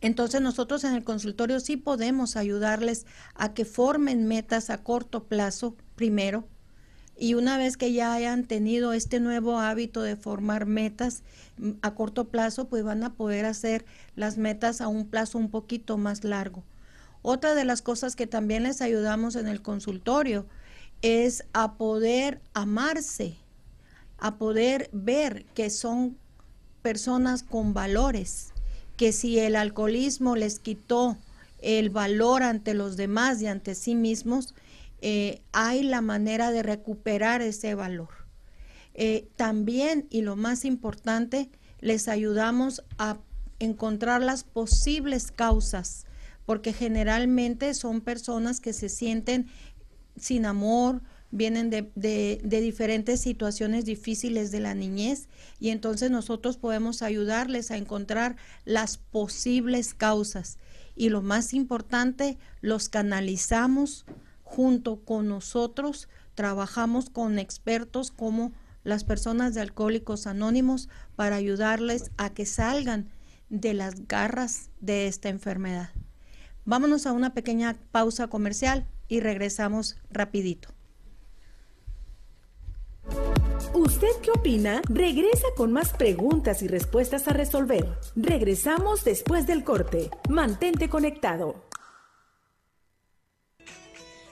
Entonces nosotros en el consultorio sí podemos ayudarles a que formen metas a corto plazo primero, y una vez que ya hayan tenido este nuevo hábito de formar metas mm, a corto plazo, pues van a poder hacer las metas a un plazo un poquito más largo. Otra de las cosas que también les ayudamos en el consultorio es a poder amarse, a poder ver que son personas con valores, que si el alcoholismo les quitó el valor ante los demás y ante sí mismos, eh, hay la manera de recuperar ese valor. Eh, también, y lo más importante, les ayudamos a encontrar las posibles causas, porque generalmente son personas que se sienten sin amor, vienen de, de, diferentes situaciones difíciles de la niñez y entonces nosotros podemos ayudarles a encontrar las posibles causas y lo más importante, los canalizamos junto con nosotros trabajamos con expertos como las personas de Alcohólicos Anónimos para ayudarles a que salgan de las garras de esta enfermedad. Vámonos a una pequeña pausa comercial y regresamos rapidito. ¿Usted qué opina? Regresa con más preguntas y respuestas a resolver. Regresamos después del corte. Mantente conectado.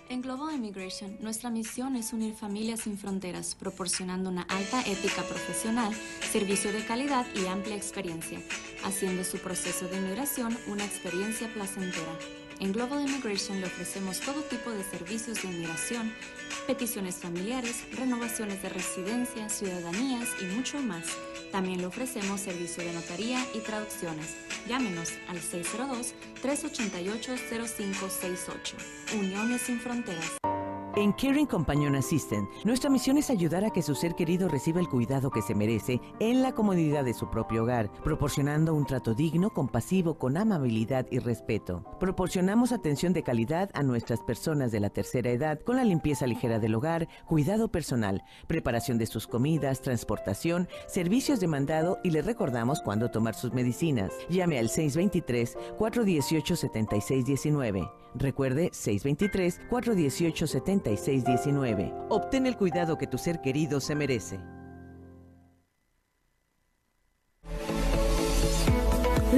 En Global Immigration, nuestra misión es unir familias sin fronteras, proporcionando una alta ética profesional, servicio de calidad y amplia experiencia, haciendo su proceso de inmigración una experiencia placentera. En Global Immigration le ofrecemos todo tipo de servicios de inmigración, peticiones familiares, renovaciones de residencia, ciudadanías y mucho más. También le ofrecemos servicio de notaría y traducciones. Llámenos al 602-388-0568. Uniones sin Fronteras. En Caring Companion Assistant, nuestra misión es ayudar a que su ser querido reciba el cuidado que se merece en la comodidad de su propio hogar, proporcionando un trato digno, compasivo, con amabilidad y respeto. Proporcionamos atención de calidad a nuestras personas de la tercera edad con la limpieza ligera del hogar, cuidado personal, preparación de sus comidas, transportación, servicios de mandado y le recordamos cuándo tomar sus medicinas. Llame al 623 418 7619. Recuerde 623-418-7619. Obtén el cuidado que tu ser querido se merece.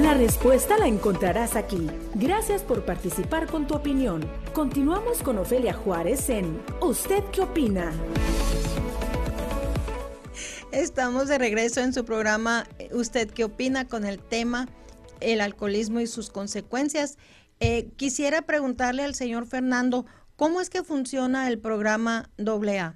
La respuesta la encontrarás aquí. Gracias por participar con tu opinión. Continuamos con Ofelia Juárez en ¿Usted qué opina? Estamos de regreso en su programa ¿Usted qué opina? con el tema el alcoholismo y sus consecuencias. Eh, quisiera preguntarle al señor Fernando, ¿cómo es que funciona el programa AA?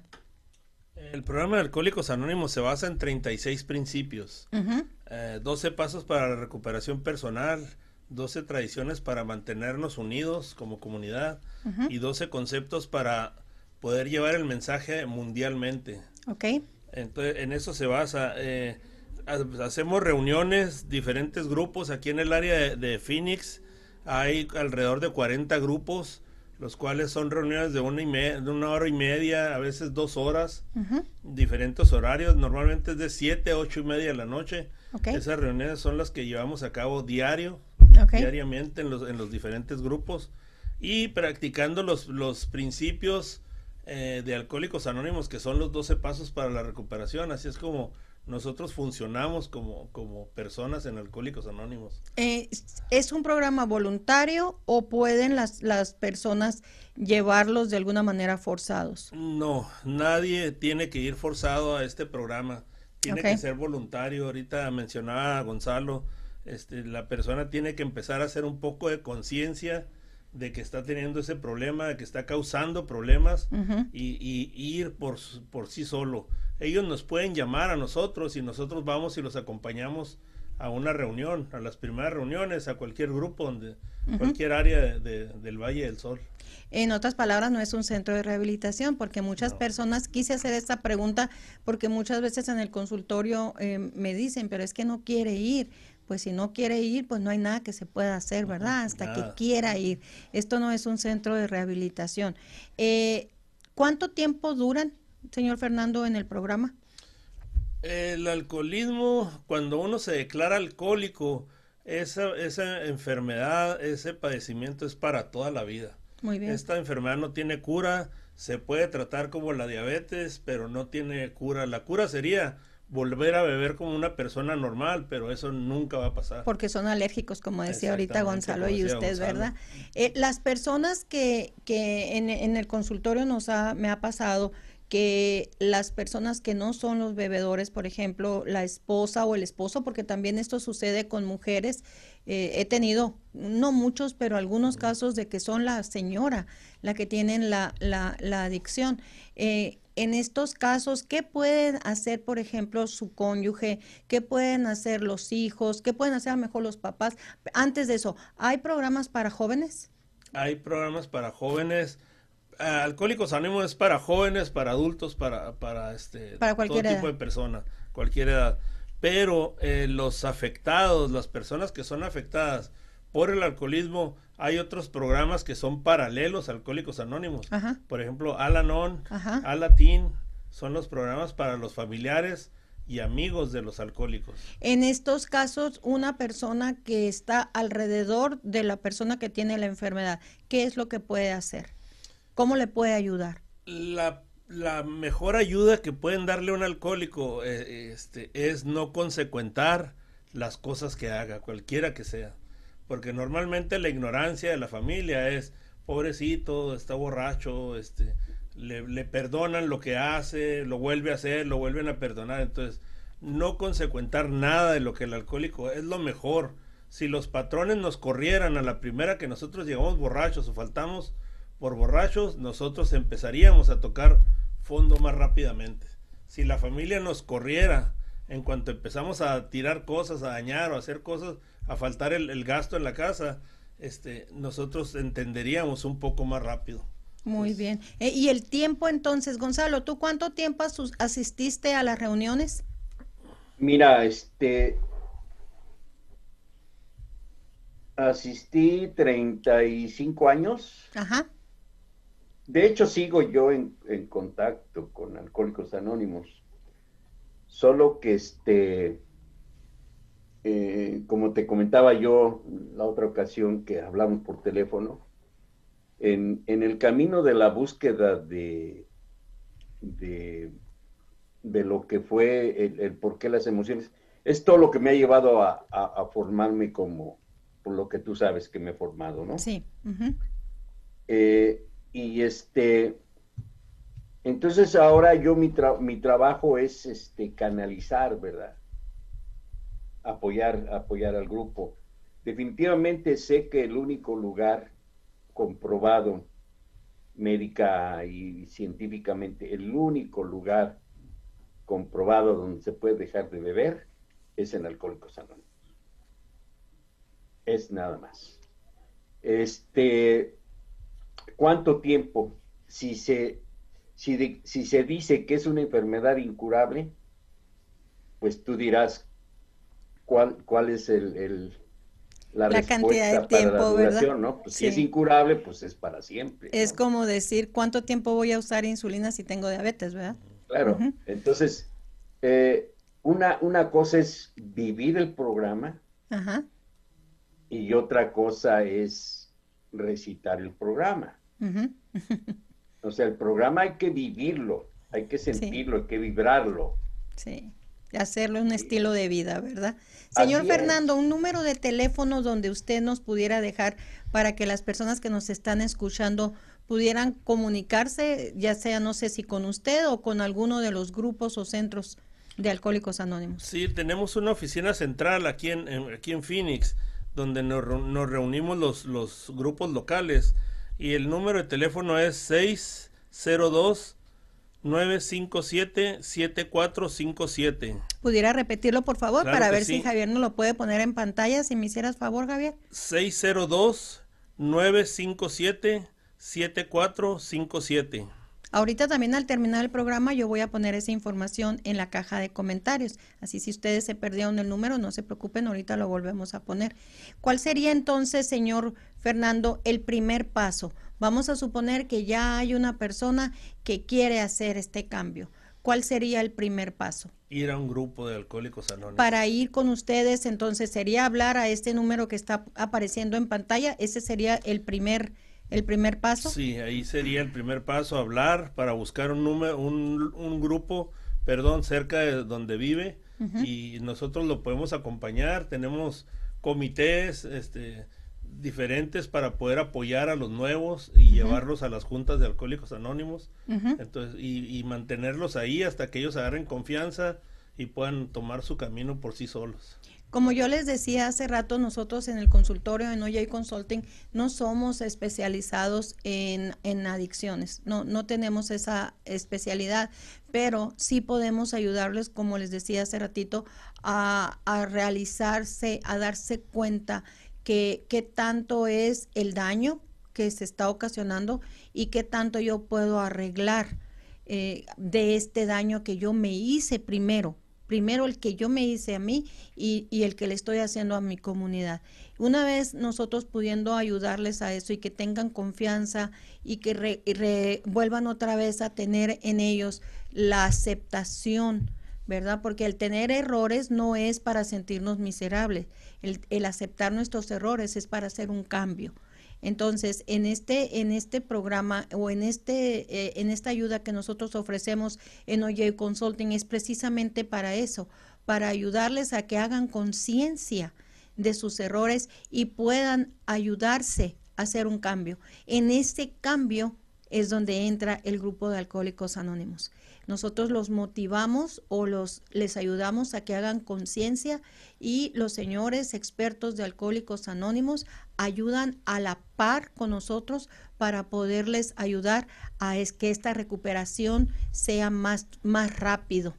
El programa de Alcohólicos Anónimos se basa en 36 principios, 12 eh, pasos para la recuperación personal, 12 tradiciones para mantenernos unidos como comunidad y 12 conceptos para poder llevar el mensaje mundialmente. Ok. Entonces, en eso se basa. Eh, hacemos reuniones, diferentes grupos aquí en el área de Phoenix hay alrededor de 40 grupos, los cuales son reuniones de una, y de una hora y media, a veces dos horas, diferentes horarios, normalmente es de 7 a 8 y media de la noche. Esas reuniones son las que llevamos a cabo diario, diariamente en los, en los diferentes grupos. Y practicando los, los principios eh, de Alcohólicos Anónimos, que son los 12 pasos para la recuperación. Así es como nosotros funcionamos como, como personas en Alcohólicos Anónimos. Eh, ¿Es un programa voluntario o pueden las, las personas llevarlos de alguna manera forzados? No, nadie tiene que ir forzado a este programa. Tiene que ser voluntario. Ahorita mencionaba a Gonzalo, este, la persona tiene que empezar a hacer un poco de conciencia de que está teniendo ese problema, de que está causando problemas y, y, ir por, por sí solo ellos nos pueden llamar a nosotros y nosotros vamos y los acompañamos a una reunión, a las primeras reuniones, a cualquier grupo, donde, cualquier área del Valle del Sol. En otras palabras, no es un centro de rehabilitación, porque muchas personas, quise hacer esta pregunta, porque muchas veces en el consultorio eh, me dicen, pero es que no quiere ir. Pues si no quiere ir, pues no hay nada que se pueda hacer, ¿verdad? Hasta que quiera ir. Esto no es un centro de rehabilitación. Eh, ¿Cuánto tiempo duran señor Fernando, en el programa? El alcoholismo, cuando uno se declara alcohólico, esa, esa enfermedad, ese padecimiento es para toda la vida. Muy bien. Esta enfermedad no tiene cura, se puede tratar como la diabetes, pero no tiene cura. La cura sería volver a beber como una persona normal, pero eso nunca va a pasar. Porque son alérgicos, como decía ahorita Gonzalo y usted, ¿verdad? Eh, las personas que, que en, en, el consultorio nos ha, me ha pasado que las personas que no son los bebedores, por ejemplo, la esposa o el esposo, porque también esto sucede con mujeres, eh, he tenido, no muchos, pero algunos casos de que son la señora la que tienen la, la, la adicción. Eh, en estos casos, ¿qué pueden hacer, por ejemplo, su cónyuge? ¿Qué pueden hacer los hijos? ¿Qué pueden hacer a lo mejor los papás? Antes de eso, ¿hay programas para jóvenes? Hay programas para jóvenes. Alcohólicos Anónimos es para jóvenes, para adultos, para, para, este, para cualquier todo tipo de persona, cualquier edad. Pero eh, los afectados, las personas que son afectadas por el alcoholismo, hay otros programas que son paralelos a Alcohólicos Anónimos. Por ejemplo, Alanon, Alatin, son los programas para los familiares y amigos de los alcohólicos. En estos casos, una persona que está alrededor de la persona que tiene la enfermedad, ¿qué es lo que puede hacer? ¿Cómo le puede ayudar? La, mejor ayuda que pueden darle a un alcohólico eh, este, es no consecuentar las cosas que haga, cualquiera que sea. Porque normalmente la ignorancia de la familia es, pobrecito, está borracho, este, le, le perdonan lo que hace, lo vuelve a hacer, lo vuelven a perdonar. Entonces, no consecuentar nada de lo que el alcohólico es lo mejor. Si los patrones nos corrieran a la primera que nosotros llegamos borrachos o faltamos, por borrachos, nosotros empezaríamos a tocar fondo más rápidamente. Si la familia nos corriera en cuanto empezamos a tirar cosas, a dañar o a hacer cosas, a faltar el, gasto en la casa, este, nosotros entenderíamos un poco más rápido. Muy bien. Eh, ¿Y el tiempo entonces, Gonzalo, tú cuánto tiempo asististe a las reuniones? Mira, este, asistí 35 años. Ajá. De hecho, sigo yo en, contacto con Alcohólicos Anónimos, solo que este, eh, como te comentaba yo la otra ocasión que hablamos por teléfono, en, el camino de la búsqueda de, de, lo que fue el, por qué las emociones, es todo lo que me ha llevado a, formarme como, por lo que tú sabes que me he formado, ¿no? Sí. Y este, entonces ahora yo mi, mi trabajo es este, canalizar, ¿verdad? Apoyar, apoyar al grupo. Definitivamente sé que el único lugar comprobado médica y científicamente, el único lugar comprobado donde se puede dejar de beber es en Alcohólicos Anónimos. Es nada más. Este, ¿Cuánto tiempo? Si se, si, si se dice que es una enfermedad incurable, pues tú dirás cuál, cuál es el, la, cantidad de tiempo, ¿verdad? ¿no? Pues si es incurable, pues es para siempre. Es como decir cuánto tiempo voy a usar insulina si tengo diabetes, ¿verdad? Claro. Entonces, eh, una, una cosa es vivir el programa Ajá. y otra cosa es recitar el programa o sea, el programa hay que vivirlo, hay que sentirlo, hay que vibrarlo. Sí, hacerlo un estilo de vida, ¿verdad? Señor Fernando, un número de teléfono donde usted nos pudiera dejar para que las personas que nos están escuchando pudieran comunicarse, ya sea, no sé si con usted o con alguno de los grupos o centros de Alcohólicos Anónimos. Sí, tenemos una oficina central aquí en, aquí en Phoenix, donde nos, nos reunimos los, los grupos locales y el número de teléfono es 602 957 7457. ¿Pudiera repetirlo, por favor, para ver si Javier nos lo puede poner en pantalla? Si me hicieras favor, Javier. 602 957 7457. Ahorita también al terminar el programa yo voy a poner esa información en la caja de comentarios. Así si ustedes se perdieron el número, no se preocupen, ahorita lo volvemos a poner. ¿Cuál sería entonces, señor Fernando, el primer paso? Vamos a suponer que ya hay una persona que quiere hacer este cambio. ¿Cuál sería el primer paso? Ir a un grupo de alcohólicos anónimos. Para ir con ustedes, entonces sería hablar a este número que está apareciendo en pantalla. Ese sería el primer el primer paso. Sí, ahí sería el primer paso, hablar para buscar un número, un, un grupo, perdón, cerca de donde vive y nosotros lo podemos acompañar. Tenemos comités, este, diferentes para poder apoyar a los nuevos y llevarlos a las juntas de alcohólicos anónimos entonces y, y, mantenerlos ahí hasta que ellos agarren confianza y puedan tomar su camino por sí solos. Como yo les decía hace rato, nosotros en el consultorio en OJ Consulting no somos especializados en, en, adicciones, no, no tenemos esa especialidad, pero sí podemos ayudarles, como les decía hace ratito, a, a realizarse, a darse cuenta qué, qué tanto es el daño que se está ocasionando y qué tanto yo puedo arreglar eh, de este daño que yo me hice primero, primero el que yo me hice a mí y, el que le estoy haciendo a mi comunidad. Una vez nosotros pudiendo ayudarles a eso y que tengan confianza y que vuelvan otra vez a tener en ellos la aceptación, ¿verdad? Porque el tener errores no es para sentirnos miserables, el, aceptar nuestros errores es para hacer un cambio. Entonces, en este, en este programa o en, este, eh, en esta ayuda que nosotros ofrecemos en OJ Consulting es precisamente para eso, para ayudarles a que hagan conciencia de sus errores y puedan ayudarse a hacer un cambio. En este cambio es donde entra el grupo de alcohólicos anónimos. Nosotros los motivamos o los les ayudamos a que hagan conciencia y los señores expertos de alcohólicos anónimos ayudan a la par con nosotros para poderles ayudar a es que esta recuperación sea más, más rápido.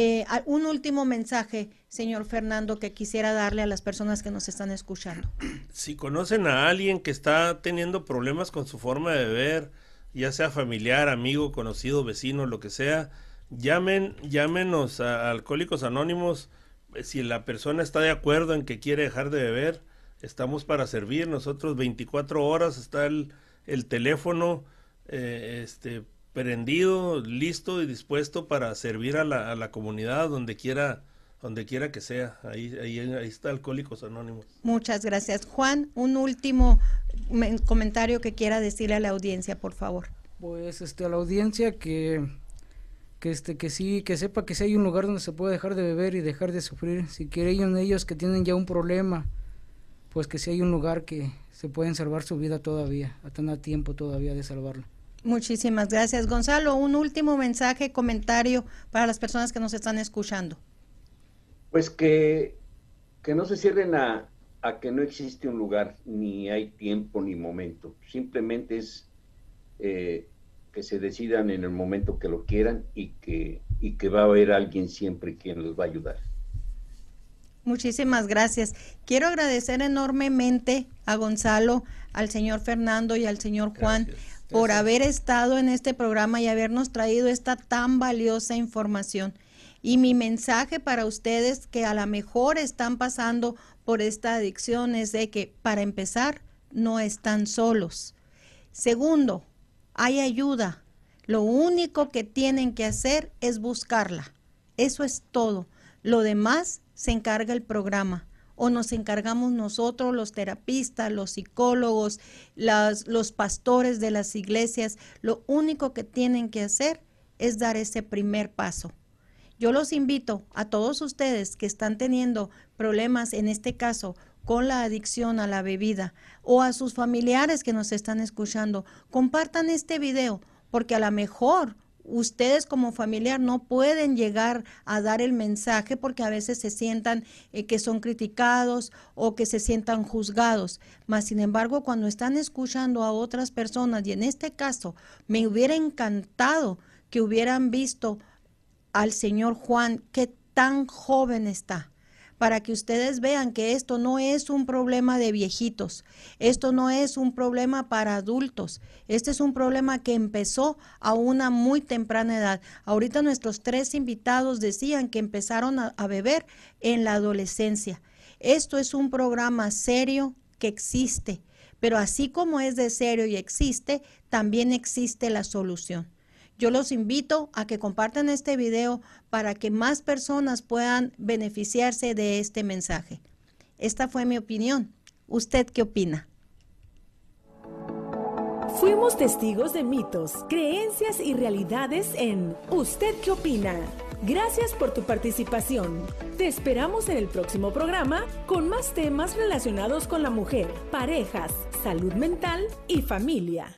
Eh, un último mensaje, señor Fernando, que quisiera darle a las personas que nos están escuchando. Si conocen a alguien que está teniendo problemas con su forma de beber, ya sea familiar, amigo, conocido, vecino, lo que sea, llamen, llámenos a Alcohólicos Anónimos. Eh, si la persona está de acuerdo en que quiere dejar de beber, estamos para servir. Nosotros 24 horas está el, el teléfono eh, este, prendido, listo y dispuesto para servir a la, a la comunidad donde quiera donde quiera que sea. Ahí, ahí, ahí está Alcohólicos Anónimos. Muchas gracias. Juan, un último comentario que quiera decirle a la audiencia, por favor. Pues este a la audiencia que que este que sí que sepa que si hay un lugar donde se puede dejar de beber y dejar de sufrir, si quieren ellos que tienen ya un problema, pues que si hay un lugar que se pueden salvar su vida todavía, a tener tiempo todavía de salvarlo. Muchísimas gracias, Gonzalo. Un último mensaje, comentario para las personas que nos están escuchando. Pues que, que no se cierren a, a que no existe un lugar, ni hay tiempo ni momento. Simplemente es eh, que se decidan en el momento que lo quieran y que, y que va a haber alguien siempre quien los va a ayudar. Muchísimas gracias. Quiero agradecer enormemente a Gonzalo, al señor Fernando y al señor Juan por haber estado en este programa y habernos traído esta tan valiosa información. Y mi mensaje para ustedes que a lo mejor están pasando por esta adicción es de que, para empezar, no están solos. Segundo, hay ayuda. Lo único que tienen que hacer es buscarla. Eso es todo. Lo demás se encarga el programa o nos encargamos nosotros, los terapistas, los psicólogos, los pastores de las iglesias. Lo único que tienen que hacer es dar ese primer paso. Yo los invito a todos ustedes que están teniendo problemas, en este caso, con la adicción a la bebida o a sus familiares que nos están escuchando, compartan este video porque a lo mejor ustedes como familiar no pueden llegar a dar el mensaje porque a veces se sientan eh, que son criticados o que se sientan juzgados. Mas, sin embargo, cuando están escuchando a otras personas, y en este caso me hubiera encantado que hubieran visto al señor Juan, que tan joven está, para que ustedes vean que esto no es un problema de viejitos, esto no es un problema para adultos, este es un problema que empezó a una muy temprana edad. Ahorita nuestros tres invitados decían que empezaron a, beber en la adolescencia. Esto es un programa serio que existe, pero así como es de serio y existe, también existe la solución. Yo los invito a que compartan este video para que más personas puedan beneficiarse de este mensaje. Esta fue mi opinión. ¿Usted qué opina? Fuimos testigos de mitos, creencias y realidades en ¿Usted qué opina? Gracias por tu participación. Te esperamos en el próximo programa con más temas relacionados con la mujer, parejas, salud mental y familia.